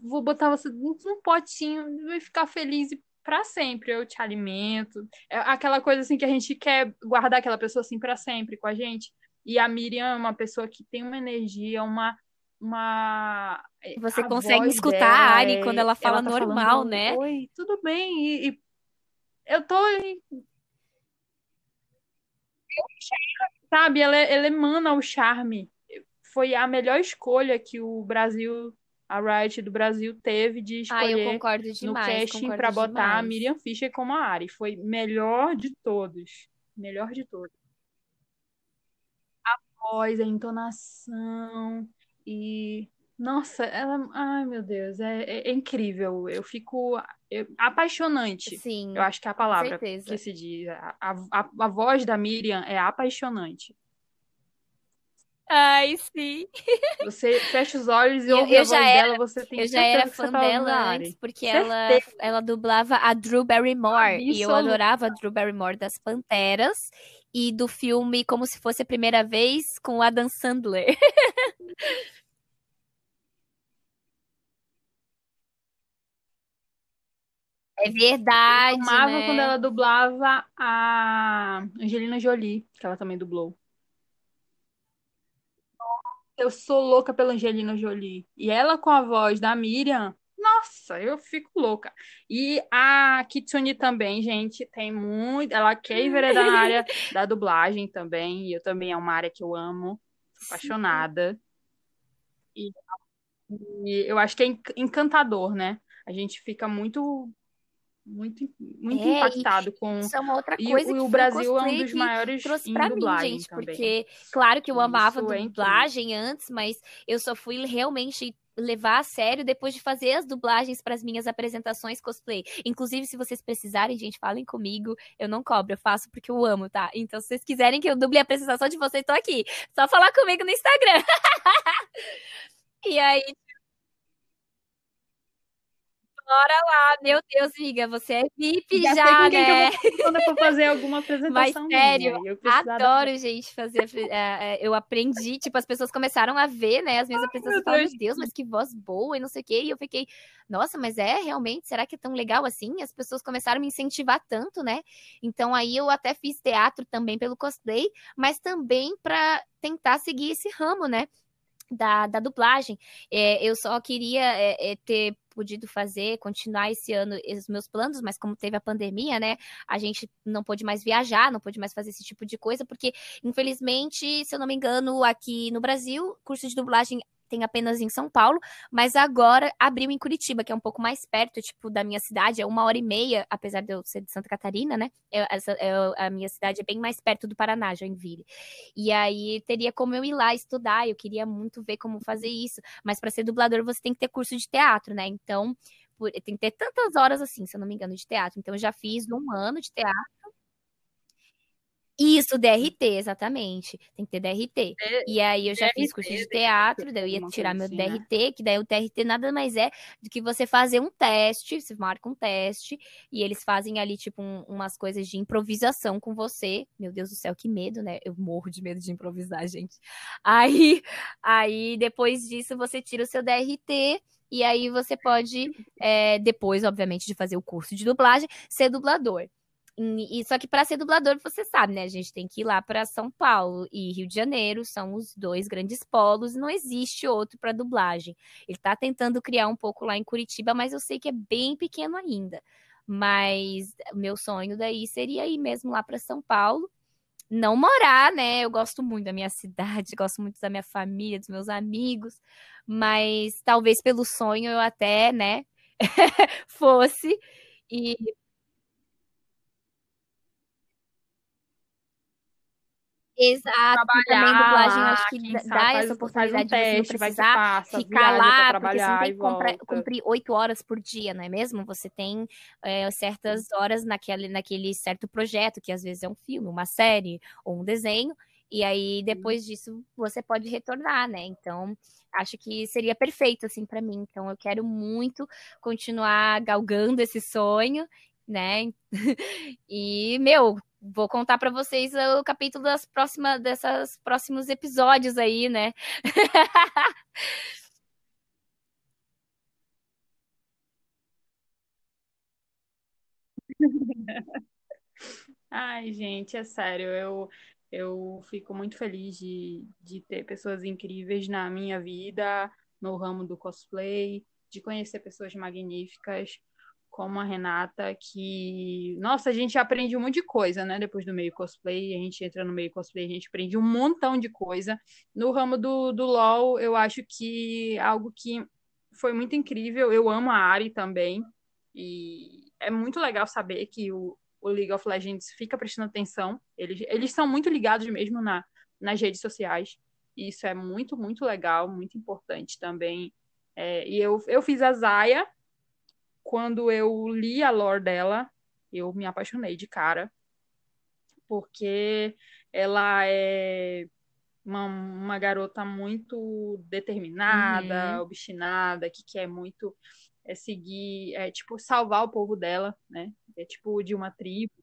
Vou botar você num potinho, vai ficar feliz e para sempre, eu te alimento. É aquela coisa assim que a gente quer guardar aquela pessoa assim para sempre com a gente. E a Miriam é uma pessoa que tem uma energia, uma uma você a consegue escutar dela, a Ari quando ela fala ela tá normal, falando, né? Oi, tudo bem. E, e eu tô sabe, ela, ela emana o charme. Foi a melhor escolha que o Brasil a Riot do Brasil teve de escolher ah, no casting para botar demais. a Miriam Fischer como a Ari. Foi melhor de todos. Melhor de todos. A voz, a entonação e nossa, ela, ai meu Deus, é, é, é incrível. Eu fico eu, apaixonante. Sim. Eu acho que é a palavra que se diz. A, a, a voz da Miriam é apaixonante. Ai, sim. Você fecha os olhos e eu, ouve eu a voz era, dela, você tem Eu já era fã tá dela antes, porque ela, ela dublava a Drew Barrymore. e eu adorava a Drew Barrymore das Panteras e do filme Como Se Fosse a Primeira Vez com Adam Sandler. É verdade. Eu amava né? quando ela dublava a Angelina Jolie, que ela também dublou. eu sou louca pela Angelina Jolie. E ela com a voz da Miriam, nossa, eu fico louca. E a Kitsune também, gente, tem muito. Ela quer enveredar na área da dublagem também. E eu também é uma área que eu amo. Sou apaixonada. E, e eu acho que é encantador, né? A gente fica muito muito, muito é, impactado com. Isso é uma outra coisa e, que o Brasil é um dos maiores trouxe para mim, gente, também. porque claro que eu amava isso é dublagem é antes, mas eu só fui realmente levar a sério depois de fazer as dublagens para as minhas apresentações cosplay. Inclusive, se vocês precisarem, gente, falem comigo. Eu não cobro, eu faço porque eu amo, tá? Então, se vocês quiserem que eu duble a apresentação de vocês, tô aqui. Só falar comigo no Instagram. e aí, Bora lá, meu Deus, amiga, você é VIP já, já né? Que eu vou pra fazer alguma apresentação. Mas sério, minha, adoro, da... gente, fazer. É, é, eu aprendi, tipo, as pessoas começaram a ver, né, as minhas apresentações e falaram, meu Deus, mas que voz boa e não sei o quê. E eu fiquei, nossa, mas é realmente, será que é tão legal assim? As pessoas começaram a me incentivar tanto, né? Então aí eu até fiz teatro também pelo cosplay, mas também para tentar seguir esse ramo, né? Da, da dublagem. É, eu só queria é, é, ter podido fazer, continuar esse ano os meus planos, mas como teve a pandemia, né, a gente não pôde mais viajar, não pôde mais fazer esse tipo de coisa, porque, infelizmente, se eu não me engano, aqui no Brasil, curso de dublagem tem apenas em São Paulo, mas agora abriu em Curitiba, que é um pouco mais perto, tipo, da minha cidade, é uma hora e meia, apesar de eu ser de Santa Catarina, né? É, essa, é, a minha cidade é bem mais perto do Paraná, Joinville. E aí teria como eu ir lá estudar, eu queria muito ver como fazer isso, mas para ser dublador você tem que ter curso de teatro, né? Então, por, tem que ter tantas horas assim, se eu não me engano, de teatro. Então, eu já fiz um ano de teatro. Isso, DRT, exatamente. Tem que ter DRT. e aí eu já DRT, fiz curso de teatro, daí eu ia tirar meu DRT, que daí o DRT nada mais é do que você fazer um teste, você marca um teste, e eles fazem ali, tipo, um, umas coisas de improvisação com você. Meu Deus do céu, que medo, né? Eu morro de medo de improvisar, gente. Aí, aí depois disso, você tira o seu DRT. E aí você pode, é, depois, obviamente, de fazer o curso de dublagem, ser dublador. E só que para ser dublador, você sabe, né? A gente tem que ir lá para São Paulo e Rio de Janeiro, são os dois grandes polos, não existe outro para dublagem. Ele está tentando criar um pouco lá em Curitiba, mas eu sei que é bem pequeno ainda. Mas meu sonho daí seria ir mesmo lá para São Paulo, não morar, né? Eu gosto muito da minha cidade, gosto muito da minha família, dos meus amigos, mas talvez pelo sonho eu até, né, fosse e Exato, também dublagem, acho que dá faz, essa oportunidade um teste, de você não precisar passa, ficar lá, porque você não tem que cumprir oito horas por dia, não é mesmo? Você tem é, certas horas naquele, naquele certo projeto, que às vezes é um filme, uma série ou um desenho, e aí depois disso você pode retornar, né? Então, acho que seria perfeito assim para mim. Então, eu quero muito continuar galgando esse sonho, né? e meu, vou contar para vocês o capítulo das próximas dessas próximos episódios aí, né? Ai, gente, é sério, eu, eu fico muito feliz de, de ter pessoas incríveis na minha vida, no ramo do cosplay, de conhecer pessoas magníficas como a Renata, que, nossa, a gente aprende um monte de coisa, né? Depois do meio cosplay, a gente entra no meio cosplay, a gente aprende um montão de coisa. No ramo do, do LoL, eu acho que algo que foi muito incrível, eu amo a Ari também, e é muito legal saber que o, o League of Legends fica prestando atenção, eles, eles são muito ligados mesmo na, nas redes sociais, e isso é muito, muito legal, muito importante também. É, e eu, eu fiz a Zaya, quando eu li a lore dela, eu me apaixonei de cara, porque ela é uma, uma garota muito determinada, uhum. obstinada, que quer muito é, seguir, é, tipo, salvar o povo dela, né? É tipo de uma tribo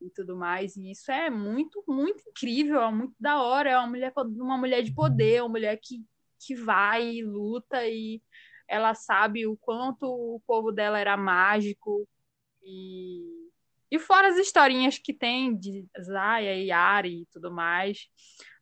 e tudo mais. E isso é muito, muito incrível, é muito da hora. É uma mulher, uma mulher de poder, uma mulher que, que vai e luta e ela sabe o quanto o povo dela era mágico e, e fora as historinhas que tem de Zaya e Ari e tudo mais.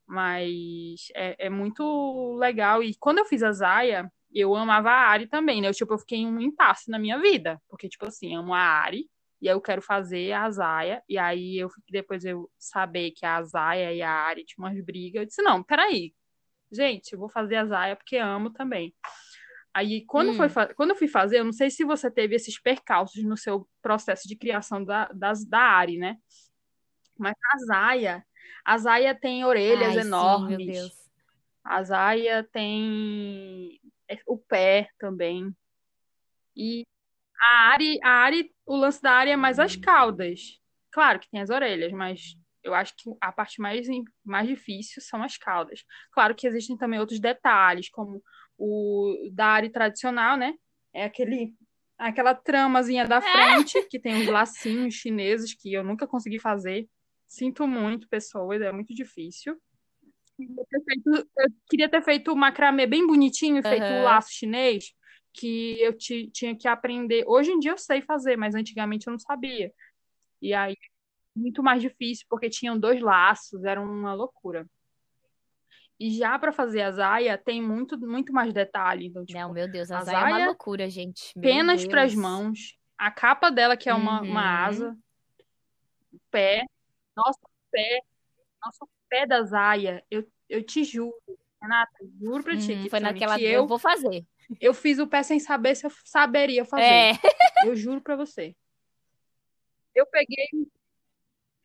Mas é, é muito legal. E quando eu fiz a Zaya, eu amava a Ari também, né? Eu, tipo, eu fiquei em um impasse na minha vida. Porque, tipo assim, amo a Ari, e aí eu quero fazer a Zaya, e aí eu depois eu saber que a Zaya e a Ari tinham umas brigas, eu disse, não, peraí, gente, eu vou fazer a Zaya porque amo também. Aí, quando, hum. foi, quando eu fui fazer, eu não sei se você teve esses percalços no seu processo de criação da, das, da Ari, né? Mas a Zaya, a Zaya tem orelhas Ai, enormes. Sim. A Zaya tem é, o pé também. E a Ari, a Ari, o lance da Ari é mais as caudas. Claro que tem as orelhas, mas eu acho que a parte mais, mais difícil são as caudas. Claro que existem também outros detalhes, como o da Ari tradicional, né? É aquele aquela tramazinha da é. frente, que tem uns lacinhos chineses que eu nunca consegui fazer. Sinto muito, pessoas, é muito difícil. Eu queria ter feito o macramê bem bonitinho feito o laço chinês, que eu tinha que aprender. Hoje em dia eu sei fazer, mas antigamente eu não sabia. E aí, muito mais difícil, porque tinham dois laços, era uma loucura. E já para fazer a zaia tem muito, muito mais detalhe. Então, tipo, não, meu Deus, a, a zaia, é uma loucura, gente. Meu penas para as mãos, a capa dela, que é uma, uhum. uma asa, o pé, nosso pé, nosso pé da zaia, eu, eu te juro, Renata, juro pra ti. Uhum, que foi naquela que eu, eu vou fazer. Eu fiz o pé sem saber se eu saberia fazer. É. Eu juro pra você. Eu peguei.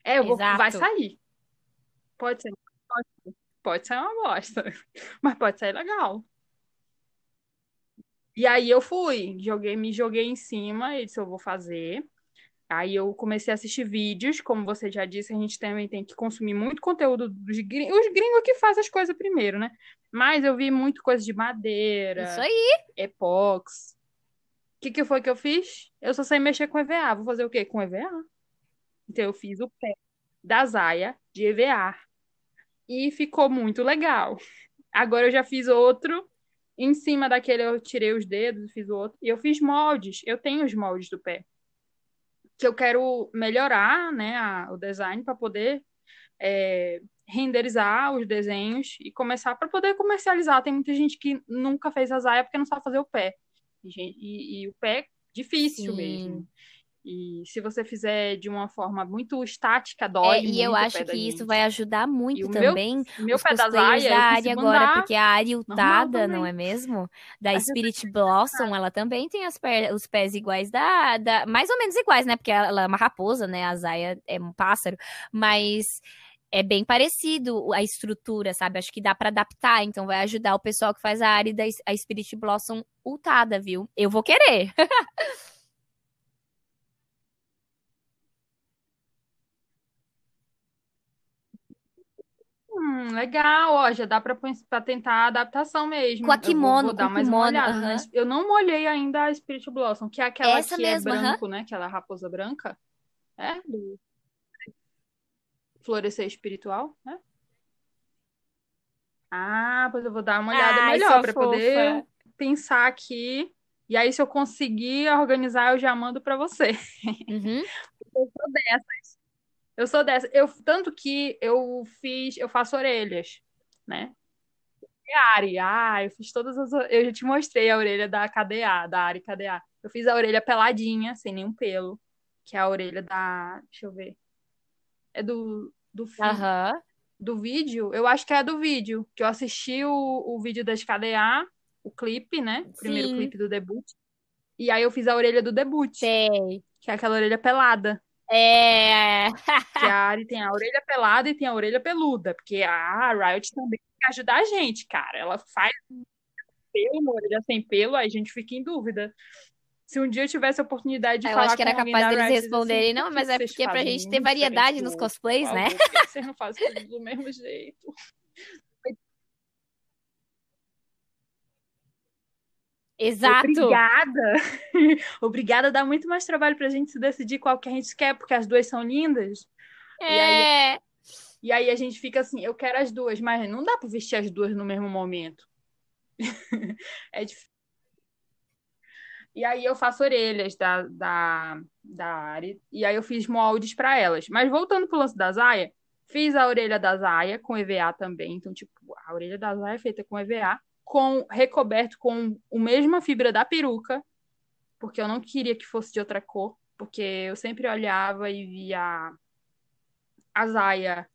É, eu vou... vai sair. Pode ser. Pode ser. Pode sair uma bosta. Mas pode sair legal. E aí eu fui, joguei, me joguei em cima e disse, eu vou fazer. Aí eu comecei a assistir vídeos, como você já disse, a gente também tem que consumir muito conteúdo dos gringos, os gringos que fazem as coisas primeiro, né? Mas eu vi muito coisa de madeira. Isso aí. Epox. O que, que foi que eu fiz? Eu só sei mexer com EVA. Vou fazer o quê? Com EVA. Então eu fiz o pé da Zaya de EVA. E ficou muito legal. Agora eu já fiz outro. Em cima daquele eu tirei os dedos, fiz o outro. E eu fiz moldes. Eu tenho os moldes do pé que eu quero melhorar né, a, o design para poder é, renderizar os desenhos e começar para poder comercializar. Tem muita gente que nunca fez a zaia porque não sabe fazer o pé. E, e, e o pé é difícil Sim. mesmo. E se você fizer de uma forma muito estática, dói. É, e eu acho que isso vai ajudar muito também meu, meu os pé da, Zaya, da área agora, porque a área ultada, não é mesmo? Da Spirit Blossom, ela também tem as os pés iguais da, da. Mais ou menos iguais, né? Porque ela é uma raposa, né? A Zaya é um pássaro. Mas é bem parecido a estrutura, sabe? Acho que dá para adaptar, então vai ajudar o pessoal que faz a área da a Spirit Blossom ultada, viu? Eu vou querer. Hum, legal, ó, já dá pra, pra tentar a adaptação mesmo. Com a kimono, eu vou, vou dar mais kimono, uma olhada. Eu não molhei ainda a Spirit Blossom, que é aquela Essa que é mesmo, é branco, né? Aquela raposa branca. É? Do florescer espiritual, né? Ah, pois eu vou dar uma olhada Ai, melhor para poder pensar aqui. E aí, se eu conseguir organizar, eu já mando para você. Uhum. Eu sou dessas. Eu sou dessa. Eu, tanto que eu fiz, eu faço orelhas, né? Ari, ah, eu fiz todas as. Eu já te mostrei a orelha da KDA, da Ari KDA. Eu fiz a orelha peladinha, sem nenhum pelo, que é a orelha da. Deixa eu ver. É do. Do filme. Uhum. Do vídeo? Eu acho que é do vídeo. Que eu assisti o, o vídeo das KDA, o clipe, né? O primeiro Sim. clipe do debut. E aí eu fiz a orelha do debut. Sei. Que é aquela orelha pelada. É. que a Ari tem a orelha pelada e tem a orelha peluda, porque a Riot também tem que ajudar a gente, cara. Ela faz pelo, uma orelha sem pelo, aí a gente fica em dúvida. Se um dia eu tivesse a oportunidade de eu falar acho que era capaz deles Riot, responderem, assim, não, mas é porque é pra gente ter variedade nos cosplays, né? Vocês não fazem tudo do mesmo jeito. Exato. Obrigada. Obrigada dá muito mais trabalho pra gente se decidir qual que a gente quer, porque as duas são lindas. É. E aí, e aí a gente fica assim, eu quero as duas, mas não dá pra vestir as duas no mesmo momento. é difícil. E aí eu faço orelhas da, da, da área, e aí eu fiz moldes para elas. Mas voltando pro lance da Zaya, Fiz a orelha da Zaya com EVA também. Então, tipo, a orelha da Zaya é feita com EVA, com recoberto com a mesma fibra da peruca, porque eu não queria que fosse de outra cor, porque eu sempre olhava e via a Zaya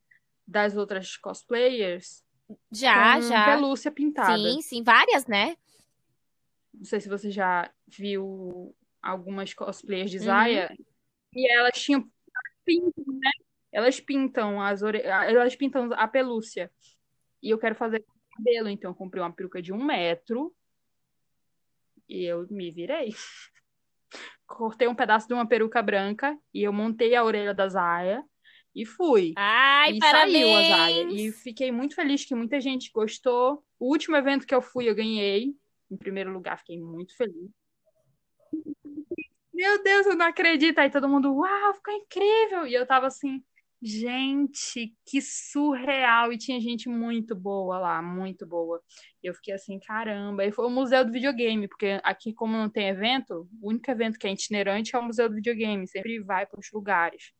das outras cosplayers já, já. pelúcia pintada. Sim, sim, várias, né? Não sei se você já viu algumas cosplayers de Zaya. Uhum. E elas tinham pintam, né? Elas pintam as ore... elas pintam a pelúcia. E eu quero fazer cabelo, então eu comprei uma peruca de um metro. E eu me virei. Cortei um pedaço de uma peruca branca e eu montei a orelha da Zaya e fui. Ai, e parabéns! saiu a Zaya. E fiquei muito feliz que muita gente gostou. O último evento que eu fui, eu ganhei. Em primeiro lugar, fiquei muito feliz. Meu Deus, eu não acredito. Aí todo mundo, uau, ficou incrível. E eu tava assim, gente, que surreal. E tinha gente muito boa lá, muito boa. E eu fiquei assim, caramba. E foi o Museu do Videogame, porque aqui, como não tem evento, o único evento que é itinerante é o Museu do Videogame. Sempre vai para os lugares.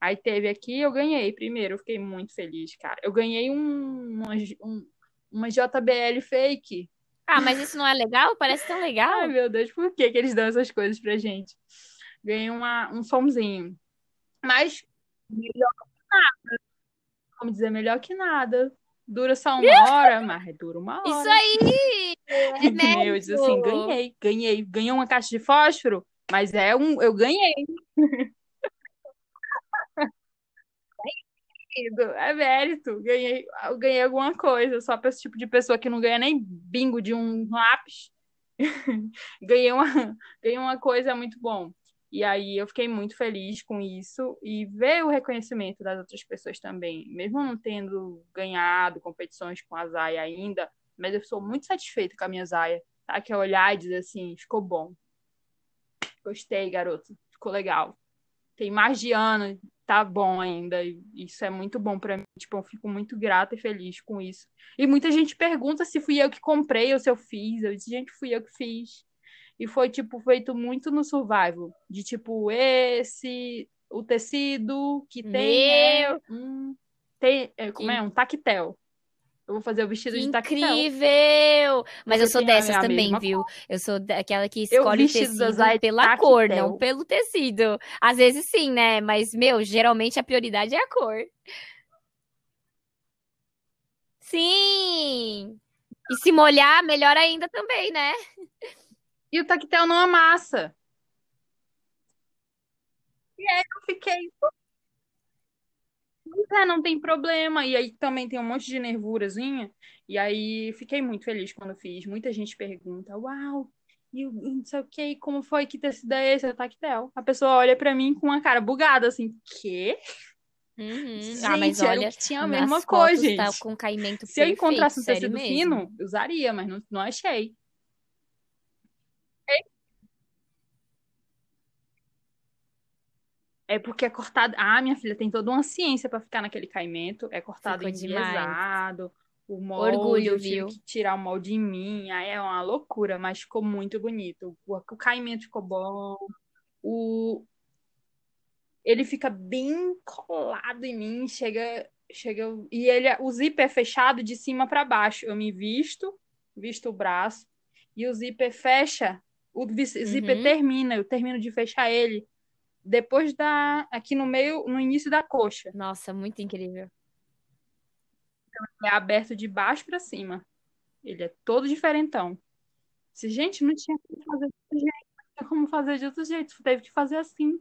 Aí teve aqui, eu ganhei primeiro. Eu fiquei muito feliz, cara. Eu ganhei um, uma, um, uma JBL fake. Ah, mas isso não é legal? Parece tão legal. Ai, meu Deus, por que, que eles dão essas coisas pra gente? Ganhei uma, um somzinho. Mas melhor que nada. Vamos dizer, melhor que nada. Dura só uma hora, mas dura uma hora. Isso aí! É eu disse assim, ganhei, ganhei. Ganhei uma caixa de fósforo, mas é um. Eu ganhei. é mérito. Ganhei, ganhei alguma coisa. Só para esse tipo de pessoa que não ganha nem bingo de um lápis. ganhei, uma, ganhei uma coisa muito bom. E aí eu fiquei muito feliz com isso e ver o reconhecimento das outras pessoas também. Mesmo não tendo ganhado competições com a Zaya ainda, mas eu sou muito satisfeita com a minha Zaya. Tá? Que é olhar e dizer assim, ficou bom. Gostei, garoto. Ficou legal. Tem mais de ano, tá bom ainda. Isso é muito bom para mim. Tipo, eu fico muito grata e feliz com isso. E muita gente pergunta se fui eu que comprei ou se eu fiz. Eu disse, gente, fui eu que fiz. E foi, tipo, feito muito no survival. De, tipo, esse... O tecido que tem... É, um, tem é, como é? Um tactel. Eu vou fazer o vestido que de tactel. Incrível! Mas eu sou dessas também, viu? Cor. Eu sou daquela que escolhe o tecido pela tactel. cor, não pelo tecido. Às vezes sim, né? Mas, meu, geralmente a prioridade é a cor. Sim! E se molhar, melhor ainda também, né? E o tactel não amassa. E aí eu fiquei, é, não tem problema. E aí também tem um monte de nervurazinha. E aí fiquei muito feliz quando fiz. Muita gente pergunta: Uau, e não sei o que, como foi que tecido é esse? É tactel. A pessoa olha pra mim com uma cara bugada, assim: Quê? Uhum. Gente, ah, mas olha, tinha a mesma coisa, gente. Tá com caimento Se perfeito, eu encontrasse um tecido mesmo. fino, usaria, mas não, não achei. É porque é cortado. Ah, minha filha, tem toda uma ciência para ficar naquele caimento. É cortado Ficou enviesado. O molde, Orgulho, eu tive viu? que tirar o molde em mim. Aí é uma loucura, mas ficou muito bonito. O, o caimento ficou bom. O... Ele fica bem colado em mim. Chega, chega. E ele, o zíper é fechado de cima para baixo. Eu me visto, visto o braço. E o zíper fecha. O zíper Uhum. termina. Eu termino de fechar ele depois da aqui no meio, no início da coxa. Nossa, muito incrível. É aberto de baixo para cima. Ele é todo diferentão. Se gente não tinha como fazer de outro jeito, não tinha como fazer de outro jeito, teve que fazer assim.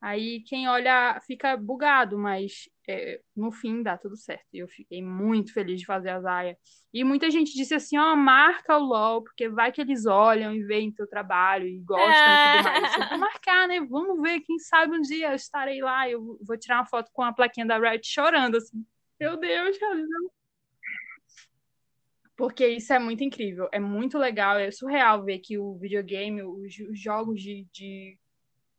Aí quem olha fica bugado, mas é, no fim dá tudo certo. E eu fiquei muito feliz de fazer a Zaya. E muita gente disse assim, ó, marca o LOL, porque vai que eles olham e veem teu trabalho e gostam e tudo mais. Eu vou marcar, né? Vamos ver, quem sabe um dia eu estarei lá. Eu vou tirar uma foto com a plaquinha da Riot chorando, assim. Meu Deus, realizando. Porque isso é muito incrível, é muito legal, é surreal ver que o videogame, os, os jogos de, de,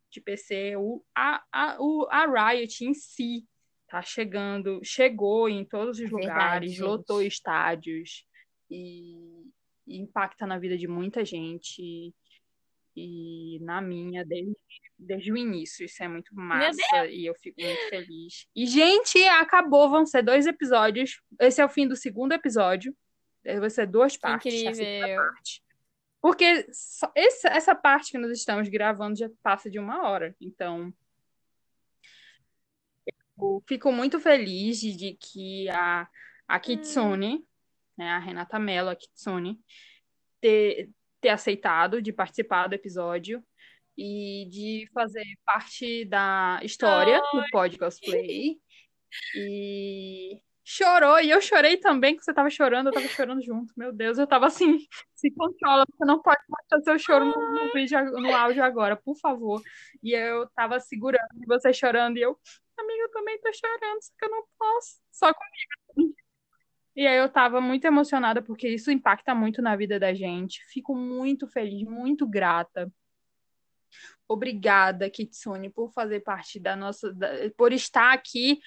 de PC, o, a, a, o, a Riot em si tá chegando, chegou em todos os verdade, lugares, gente. lotou estádios e, e impacta na vida de muita gente. E na minha, desde desde o início. Isso é muito massa e eu fico muito feliz. E, gente, acabou. Vão ser dois episódios. Esse é o fim do segundo episódio. Vai ser duas partes. Incrível. Parte. Porque essa parte que nós estamos gravando já passa de uma hora. Então, fico muito feliz de, que a, a Kitsune, hum. né, a Renata Mello, a Kitsune, ter, ter aceitado de participar do episódio e de fazer parte da história do Pod Cosplay. E chorou, e eu chorei também, que você tava chorando, eu tava chorando junto. Meu Deus, eu tava assim, se controla, você não pode mostrar seu choro no, no vídeo, no áudio agora, por favor. E eu tava segurando você chorando, e eu, amiga, eu também tô chorando, só que eu não posso, só comigo. E aí eu tava muito emocionada, porque isso impacta muito na vida da gente. Fico muito feliz, muito grata Obrigada, Kitsune, por fazer parte da nossa. Da, por estar aqui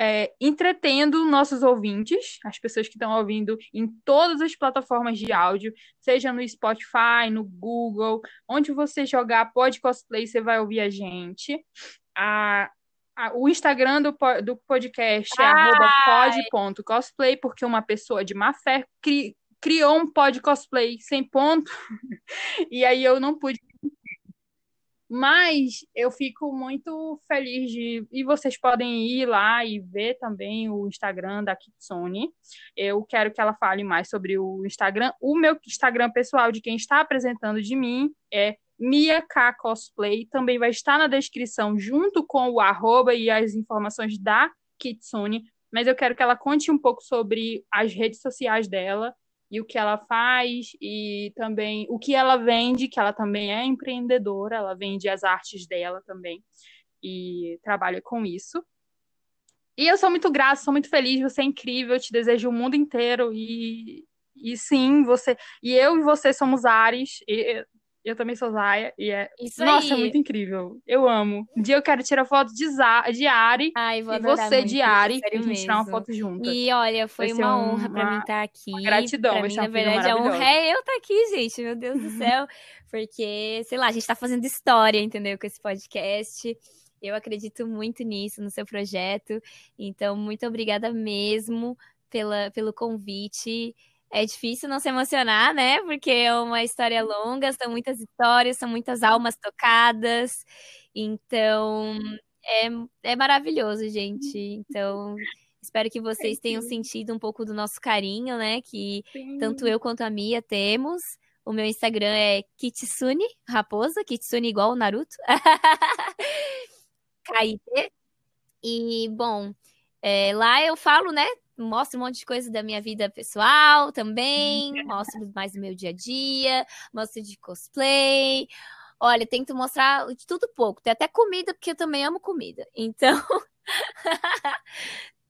é, entretendo nossos ouvintes, as pessoas que estão ouvindo em todas as plataformas de áudio, seja no Spotify, no Google, onde você jogar Pod Cosplay, você vai ouvir a gente. A, a, o Instagram do, do podcast é pod.cosplay, porque uma pessoa de má fé cri, criou um pod cosplay sem ponto, e aí eu não pude mas eu fico muito feliz de. E vocês podem ir lá e ver também o Instagram da Kitsune. Eu quero que ela fale mais sobre o Instagram. O meu Instagram pessoal de quem está apresentando de mim é Mia K Cosplay. Também vai estar na descrição, junto com o arroba e as informações da Kitsune. Mas eu quero que ela conte um pouco sobre as redes sociais dela e o que ela faz e também o que ela vende, que ela também é empreendedora, ela vende as artes dela também e trabalha com isso. E eu sou muito grata, sou muito feliz, você é incrível, eu te desejo o mundo inteiro e, e sim, você e eu e você somos Ares. E, eu também sou Zaya e é. Isso Nossa, é aí. é muito incrível. Eu amo. Um dia eu quero tirar foto de, Za... de Ari Ai, vou e você muito, de Ari pra gente tirar uma foto junto. E olha, foi uma um, honra pra mim estar aqui. Uma gratidão, pra mim, na verdade, a honra é eu estar aqui, gente. Meu Deus do céu. Porque, sei lá, a gente tá fazendo história, entendeu? Com esse podcast. Eu acredito muito nisso, no seu projeto. Então, muito obrigada mesmo pela, pelo convite é difícil não se emocionar, né? Porque é uma história longa, são muitas histórias, são muitas almas tocadas. Então, é, é maravilhoso, gente. Então, espero que vocês tenham sentido um pouco do nosso carinho, né? Que tanto eu quanto a Mia temos. O meu Instagram é Kitsune, raposa, Kitsune igual o Naruto. KIT. E, bom, é, lá eu falo, né? Mostro um monte de coisa da minha vida pessoal também, mostro mais do meu dia a dia, mostro de cosplay. Olha, tento mostrar de tudo pouco. Tem até comida, porque eu também amo comida. Então.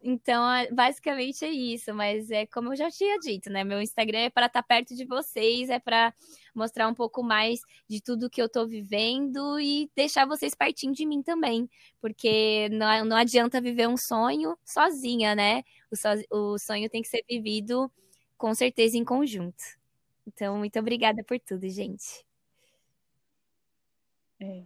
Então, é, basicamente é isso, mas é como eu já tinha dito, né? Meu Instagram é para estar tá perto de vocês, é para mostrar um pouco mais de tudo que eu tô vivendo e deixar vocês pertinho de mim também, porque não, não adianta viver um sonho sozinha, né? O, so, o sonho tem que ser vivido com certeza em conjunto. Então, muito obrigada por tudo, gente. É.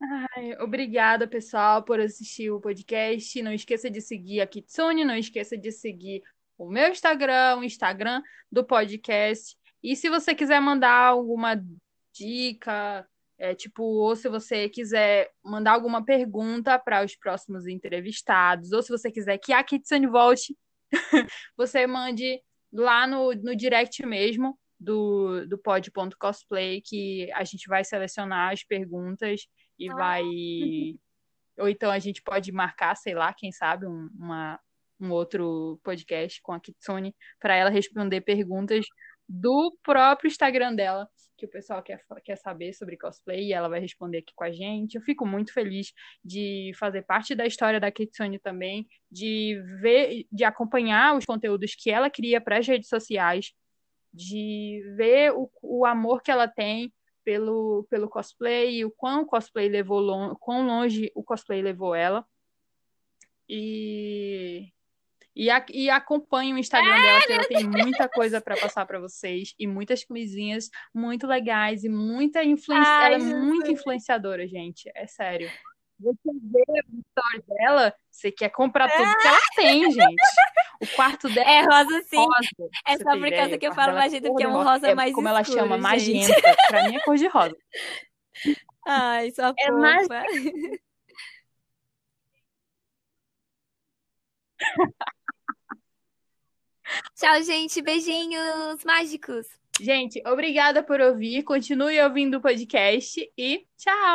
Ai, obrigada, pessoal, por assistir o podcast. Não esqueça de seguir a Kitsune, não esqueça de seguir o meu Instagram, o Instagram do podcast. E se você quiser mandar alguma dica, é, tipo, ou se você quiser mandar alguma pergunta para os próximos entrevistados, ou se você quiser que a Kitsune volte, você mande lá no, no direct mesmo do, do pod.cosplay, que a gente vai selecionar as perguntas e vai. Ou então a gente pode marcar, sei lá, quem sabe, um, uma, um outro podcast com a Kitsune para ela responder perguntas do próprio Instagram dela, que o pessoal quer, quer saber sobre cosplay e ela vai responder aqui com a gente. Eu fico muito feliz de fazer parte da história da Kitsune também, de ver, de acompanhar os conteúdos que ela cria para as redes sociais, de ver o, o amor que ela tem pelo, pelo cosplay, o quão o cosplay levou longe, quão longe o cosplay levou ela. E, E, a, e acompanhe o Instagram é, dela, que ela tem muita coisa para passar para vocês e muitas coisinhas muito legais e muita influência. Ela é muito influenciadora, gente. É sério. Você vê o story dela, você quer comprar tudo que ela tem, gente. O quarto dela é rosa, sim. Rosa, é só por causa que eu falo magenta, porque é um rosa é mais Como escuro, ela chama, magenta. Pra mim é cor de rosa. Ai, só é mais... Tchau, gente. Beijinhos mágicos. Gente, obrigada por ouvir. Continue ouvindo o podcast e tchau!